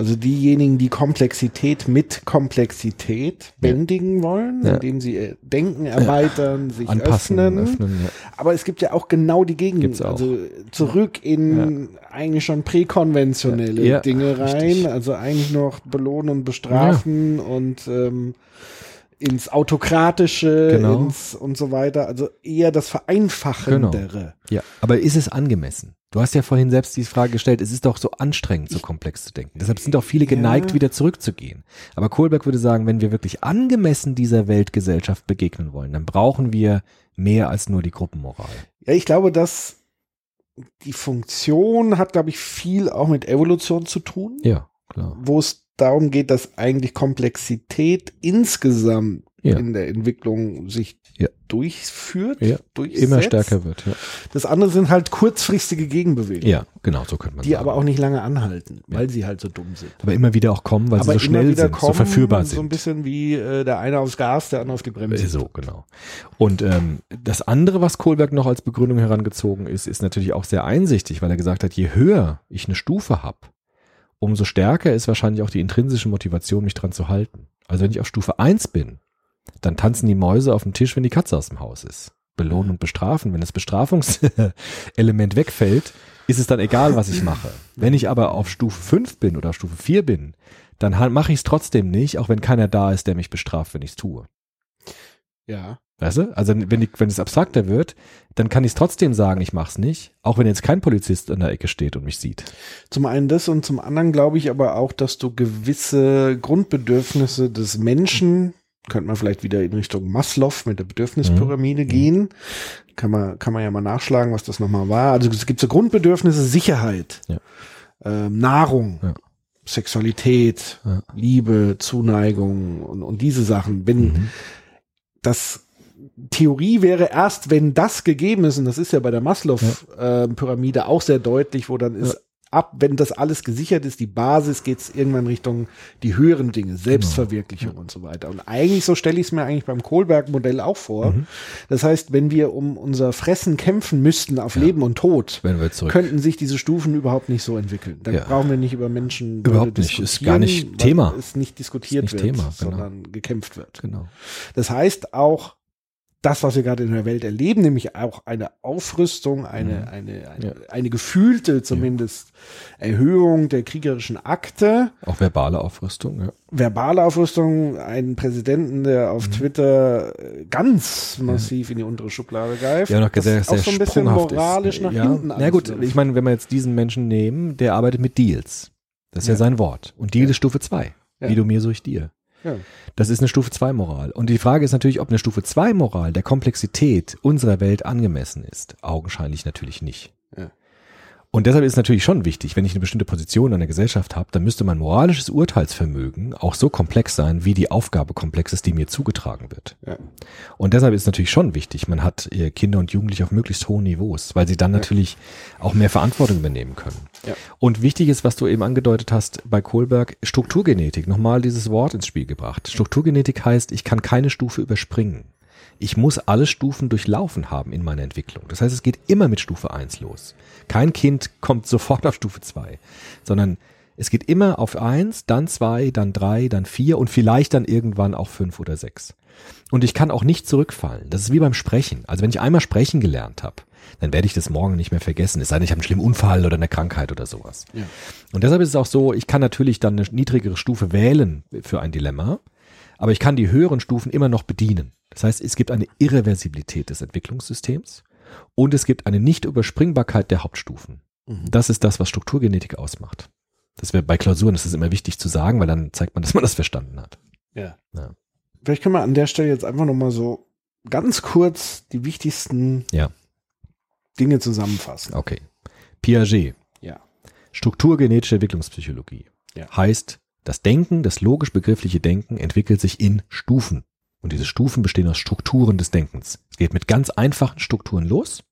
[SPEAKER 1] Also diejenigen, die Komplexität mit Komplexität bändigen wollen,
[SPEAKER 3] Ja.
[SPEAKER 1] indem sie äh, denken, erweitern, sich
[SPEAKER 3] Anpassen,
[SPEAKER 1] öffnen.
[SPEAKER 3] öffnen. ja.
[SPEAKER 1] Aber es gibt ja auch genau die Gegend, also zurück in eigentlich schon präkonventionelle
[SPEAKER 3] Ja,
[SPEAKER 1] Dinge rein,
[SPEAKER 3] richtig.
[SPEAKER 1] also eigentlich noch belohnen und bestrafen und ähm, ins autokratische,
[SPEAKER 3] Genau.
[SPEAKER 1] ins und so weiter, also eher das Vereinfachendere.
[SPEAKER 3] Ja, aber ist es angemessen? Du hast ja vorhin selbst die Frage gestellt, es ist doch so anstrengend, so komplex zu denken. Deshalb sind doch viele geneigt,
[SPEAKER 1] Ja.
[SPEAKER 3] wieder zurückzugehen. Aber Kohlberg würde sagen, wenn wir wirklich angemessen dieser Weltgesellschaft begegnen wollen, dann brauchen wir mehr als nur die Gruppenmoral.
[SPEAKER 1] Ja, ich glaube, dass die Funktion hat, glaube ich, viel auch mit Evolution zu tun.
[SPEAKER 3] Ja, klar.
[SPEAKER 1] wo es darum geht, dass eigentlich Komplexität insgesamt
[SPEAKER 3] Ja.
[SPEAKER 1] in der Entwicklung sich
[SPEAKER 3] Ja.
[SPEAKER 1] durchführt,
[SPEAKER 3] Ja.
[SPEAKER 1] durchsetzt.
[SPEAKER 3] Immer stärker wird. Ja,
[SPEAKER 1] Das andere sind halt kurzfristige Gegenbewegungen,
[SPEAKER 3] ja genau, so könnte man
[SPEAKER 1] die
[SPEAKER 3] sagen.
[SPEAKER 1] aber auch nicht lange anhalten, weil sie halt so dumm sind.
[SPEAKER 3] aber immer wieder auch kommen, weil
[SPEAKER 1] aber
[SPEAKER 3] sie so schnell sind, so verführbar sind.
[SPEAKER 1] So ein bisschen wie äh, der eine aufs Gas, der andere auf die Bremse.
[SPEAKER 3] So, genau. Und ähm, das andere, was Kohlberg noch als Begründung herangezogen ist, ist natürlich auch sehr einsichtig, weil er gesagt hat, je höher ich eine Stufe habe, umso stärker ist wahrscheinlich auch die intrinsische Motivation, mich dran zu halten. Also wenn ich auf Stufe 1 bin, dann tanzen die Mäuse auf dem Tisch, wenn die Katze aus dem Haus ist. Belohnen und bestrafen. Wenn das Bestrafungselement wegfällt, ist es dann egal, was ich mache. Wenn ich aber auf Stufe 5 bin oder auf Stufe 4 bin, dann mache ich es trotzdem nicht, auch wenn keiner da ist, der mich bestraft, wenn ich es tue.
[SPEAKER 1] Ja.
[SPEAKER 3] Weißt du? Also wenn, die, wenn es abstrakter wird, dann kann ich es trotzdem sagen, ich mach's nicht, auch wenn jetzt kein Polizist an der Ecke steht und mich sieht.
[SPEAKER 1] Zum einen das und zum anderen glaube ich aber auch, dass du gewisse Grundbedürfnisse des Menschen, könnte man vielleicht wieder in Richtung Maslow mit der
[SPEAKER 3] Mhm.
[SPEAKER 1] Bedürfnispyramide gehen, kann man, kann man ja mal nachschlagen, was das nochmal war. Also es gibt so Grundbedürfnisse, Sicherheit,
[SPEAKER 3] Ja.
[SPEAKER 1] ähm, Nahrung,
[SPEAKER 3] Ja.
[SPEAKER 1] Sexualität,
[SPEAKER 3] Ja.
[SPEAKER 1] Liebe, Zuneigung und, und diese Sachen. Wenn
[SPEAKER 3] Mhm.
[SPEAKER 1] das Theorie wäre erst, wenn das gegeben ist, und das ist ja bei der Maslow-Pyramide auch sehr deutlich, wo dann ist, ab, wenn das alles gesichert ist, die Basis, geht es irgendwann Richtung die höheren Dinge, Selbstverwirklichung und so weiter. Und eigentlich, so stelle ich es mir eigentlich beim Kohlberg-Modell auch vor.
[SPEAKER 3] Mhm.
[SPEAKER 1] Das heißt, wenn wir um unser Fressen kämpfen müssten auf Leben und Tod, könnten sich diese Stufen überhaupt nicht so entwickeln. Dann
[SPEAKER 3] Ja.
[SPEAKER 1] brauchen wir nicht über Menschen
[SPEAKER 3] Überhaupt nicht. Ist gar nicht Thema.
[SPEAKER 1] Es nicht diskutiert
[SPEAKER 3] Ist nicht
[SPEAKER 1] wird,
[SPEAKER 3] Thema, genau.
[SPEAKER 1] sondern gekämpft wird.
[SPEAKER 3] Genau.
[SPEAKER 1] Das heißt auch, das, was wir gerade in der Welt erleben, nämlich auch eine Aufrüstung, eine, eine, eine,
[SPEAKER 3] Ja.
[SPEAKER 1] eine gefühlte zumindest Erhöhung der kriegerischen Akte,
[SPEAKER 3] Auch verbale Aufrüstung, ja.
[SPEAKER 1] verbale Aufrüstung, einen Präsidenten, der auf Twitter äh, ganz massiv in die untere Schublade greift.
[SPEAKER 3] Ja, noch
[SPEAKER 1] das
[SPEAKER 3] sehr,
[SPEAKER 1] auch so ein bisschen moralisch
[SPEAKER 3] ist.
[SPEAKER 1] nach
[SPEAKER 3] ja.
[SPEAKER 1] hinten
[SPEAKER 3] Na gut, ich meine, wenn wir jetzt diesen Menschen nehmen, der arbeitet mit Deals. Das ist ja,
[SPEAKER 1] Ja.
[SPEAKER 3] sein Wort. Und Deal
[SPEAKER 1] Ja.
[SPEAKER 3] ist Stufe 2.
[SPEAKER 1] Ja.
[SPEAKER 3] Wie du mir, so ich dir.
[SPEAKER 1] Ja.
[SPEAKER 3] Das ist eine Stufe 2 Moral. Und die Frage ist natürlich, ob eine Stufe 2 Moral der Komplexität unserer Welt angemessen ist. Augenscheinlich natürlich nicht.
[SPEAKER 1] Ja.
[SPEAKER 3] Und deshalb ist es natürlich schon wichtig, wenn ich eine bestimmte Position in der Gesellschaft habe, dann müsste mein moralisches Urteilsvermögen auch so komplex sein, wie die Aufgabe komplex ist, die mir zugetragen wird.
[SPEAKER 1] Ja.
[SPEAKER 3] Und deshalb ist es natürlich schon wichtig, man hat äh, Kinder und Jugendliche auf möglichst hohen Niveaus, weil sie dann natürlich auch mehr Verantwortung übernehmen können.
[SPEAKER 1] Ja.
[SPEAKER 3] Und wichtig ist, was du eben angedeutet hast bei Kohlberg, Strukturgenetik, nochmal dieses Wort ins Spiel gebracht. Strukturgenetik heißt, ich kann keine Stufe überspringen. Ich muss alle Stufen durchlaufen haben in meiner Entwicklung. Das heißt, es geht immer mit Stufe 1 los. Kein Kind kommt sofort auf Stufe 2, sondern es geht immer auf 1, dann 2, dann 3, dann 4 und vielleicht dann irgendwann auch 5 oder 6. Und ich kann auch nicht zurückfallen. Das ist wie beim Sprechen. Also wenn ich einmal sprechen gelernt habe, dann werde ich das morgen nicht mehr vergessen. Es sei denn, ich habe einen schlimmen Unfall oder eine Krankheit oder sowas.
[SPEAKER 1] Ja.
[SPEAKER 3] Und deshalb ist es auch so, ich kann natürlich dann eine niedrigere Stufe wählen für ein Dilemma, aber ich kann die höheren Stufen immer noch bedienen. Das heißt, es gibt eine Irreversibilität des Entwicklungssystems und es gibt eine Nichtüberspringbarkeit der Hauptstufen.
[SPEAKER 1] Mhm.
[SPEAKER 3] Das ist das, was Strukturgenetik ausmacht. Das wäre bei Klausuren, das ist immer wichtig zu sagen, weil dann zeigt man, dass man das verstanden hat.
[SPEAKER 1] Ja.
[SPEAKER 3] Ja.
[SPEAKER 1] Vielleicht können wir an der Stelle jetzt einfach nochmal so ganz kurz die wichtigsten
[SPEAKER 3] Ja.
[SPEAKER 1] Dinge zusammenfassen.
[SPEAKER 3] Okay. Piaget,
[SPEAKER 1] Ja.
[SPEAKER 3] Strukturgenetische Entwicklungspsychologie,
[SPEAKER 1] Ja.
[SPEAKER 3] heißt, das Denken, das logisch-begriffliche Denken entwickelt sich in Stufen. Und diese Stufen bestehen aus Strukturen des Denkens. Es geht mit ganz einfachen Strukturen los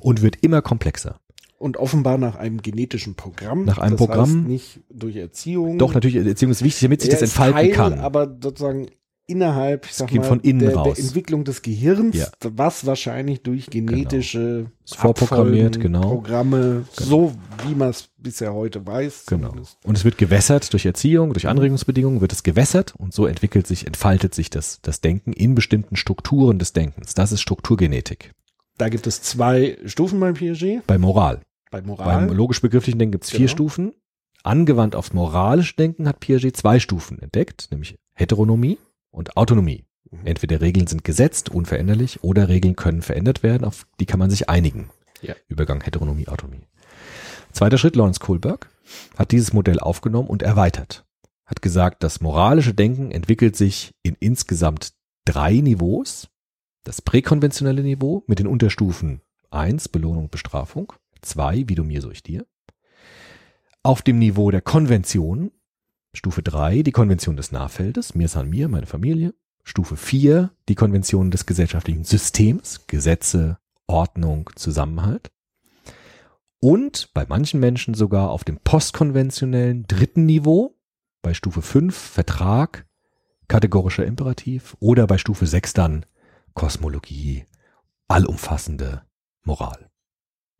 [SPEAKER 3] und wird immer komplexer.
[SPEAKER 1] Und offenbar nach einem genetischen Programm.
[SPEAKER 3] Nach einem
[SPEAKER 1] das
[SPEAKER 3] Programm.
[SPEAKER 1] Heißt nicht durch Erziehung.
[SPEAKER 3] Doch, natürlich, Erziehung ist wichtig, damit sich das entfalten
[SPEAKER 1] Teil,
[SPEAKER 3] kann.
[SPEAKER 1] Aber sozusagen innerhalb, ich sag mal,
[SPEAKER 3] von innen
[SPEAKER 1] der, der
[SPEAKER 3] raus.
[SPEAKER 1] Entwicklung des Gehirns,
[SPEAKER 3] Ja.
[SPEAKER 1] was wahrscheinlich durch genetische
[SPEAKER 3] Ist vorprogrammiert, genau.
[SPEAKER 1] Programme, so wie man es bisher heute weiß.
[SPEAKER 3] Genau.
[SPEAKER 1] zumindest.
[SPEAKER 3] Und es wird gewässert durch Erziehung, durch Anregungsbedingungen wird es gewässert und so entwickelt sich, entfaltet sich das, das Denken in bestimmten Strukturen des Denkens. Das ist Strukturgenetik.
[SPEAKER 1] Da gibt es zwei Stufen beim Piaget,
[SPEAKER 3] Bei Moral.
[SPEAKER 1] bei Moral.
[SPEAKER 3] Beim logisch-begrifflichen Denken gibt es vier
[SPEAKER 1] Genau.
[SPEAKER 3] Stufen. Angewandt aufs moralische Denken hat Piaget zwei Stufen entdeckt, nämlich Heteronomie und Autonomie.
[SPEAKER 1] Mhm.
[SPEAKER 3] Entweder Regeln sind gesetzt, unveränderlich, oder Regeln können verändert werden, auf die kann man sich einigen.
[SPEAKER 1] Ja.
[SPEAKER 3] Übergang Heteronomie, Autonomie. Zweiter Schritt, Lawrence Kohlberg hat dieses Modell aufgenommen und erweitert. Hat gesagt, das moralische Denken entwickelt sich in insgesamt drei Niveaus. Das präkonventionelle Niveau mit den Unterstufen 1, Belohnung, Bestrafung. 2, wie du mir, so ich dir. Auf dem Niveau der Konvention, Stufe 3, die Konvention des Nahfeldes, mir san mir, meine Familie. Stufe 4, die Konvention des gesellschaftlichen Systems, Gesetze, Ordnung, Zusammenhalt. Und bei manchen Menschen sogar auf dem postkonventionellen dritten Niveau, bei Stufe 5 Vertrag, kategorischer Imperativ oder bei Stufe 6 dann Kosmologie, allumfassende Moral.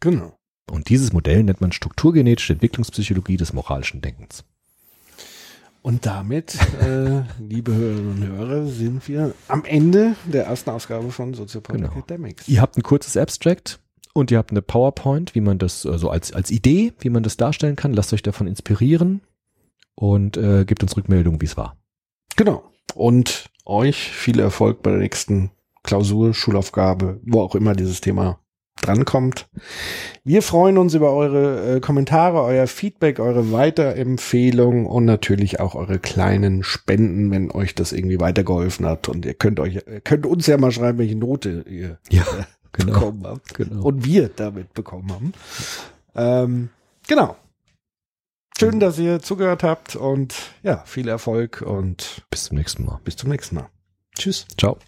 [SPEAKER 1] Genau.
[SPEAKER 3] Und dieses Modell nennt man strukturgenetische Entwicklungspsychologie des moralischen Denkens.
[SPEAKER 1] Und damit, äh, liebe Hörerinnen und Hörer, sind wir am Ende der ersten Ausgabe von Soziopod
[SPEAKER 3] Genau.
[SPEAKER 1] Academics.
[SPEAKER 3] Ihr habt ein kurzes Abstract und ihr habt eine PowerPoint, wie man das, also als, als Idee, wie man das darstellen kann. Lasst euch davon inspirieren und äh, gebt uns Rückmeldung, wie es war.
[SPEAKER 1] Genau. Und euch viel Erfolg bei der nächsten Klausur, Schulaufgabe, wo auch immer dieses Thema drankommt. Wir freuen uns über eure äh, Kommentare, euer Feedback, eure Weiterempfehlung und natürlich auch eure kleinen Spenden, wenn euch das irgendwie weitergeholfen hat. Und ihr könnt euch, könnt uns ja mal schreiben, welche Note ihr
[SPEAKER 3] Ja,
[SPEAKER 1] bekommen habt.
[SPEAKER 3] genau.
[SPEAKER 1] Und wir damit bekommen haben. Ähm, genau. Schön, dass ihr zugehört habt und ja, viel Erfolg und
[SPEAKER 3] Bis zum nächsten Mal.
[SPEAKER 1] bis zum nächsten Mal. Tschüss.
[SPEAKER 3] Ciao.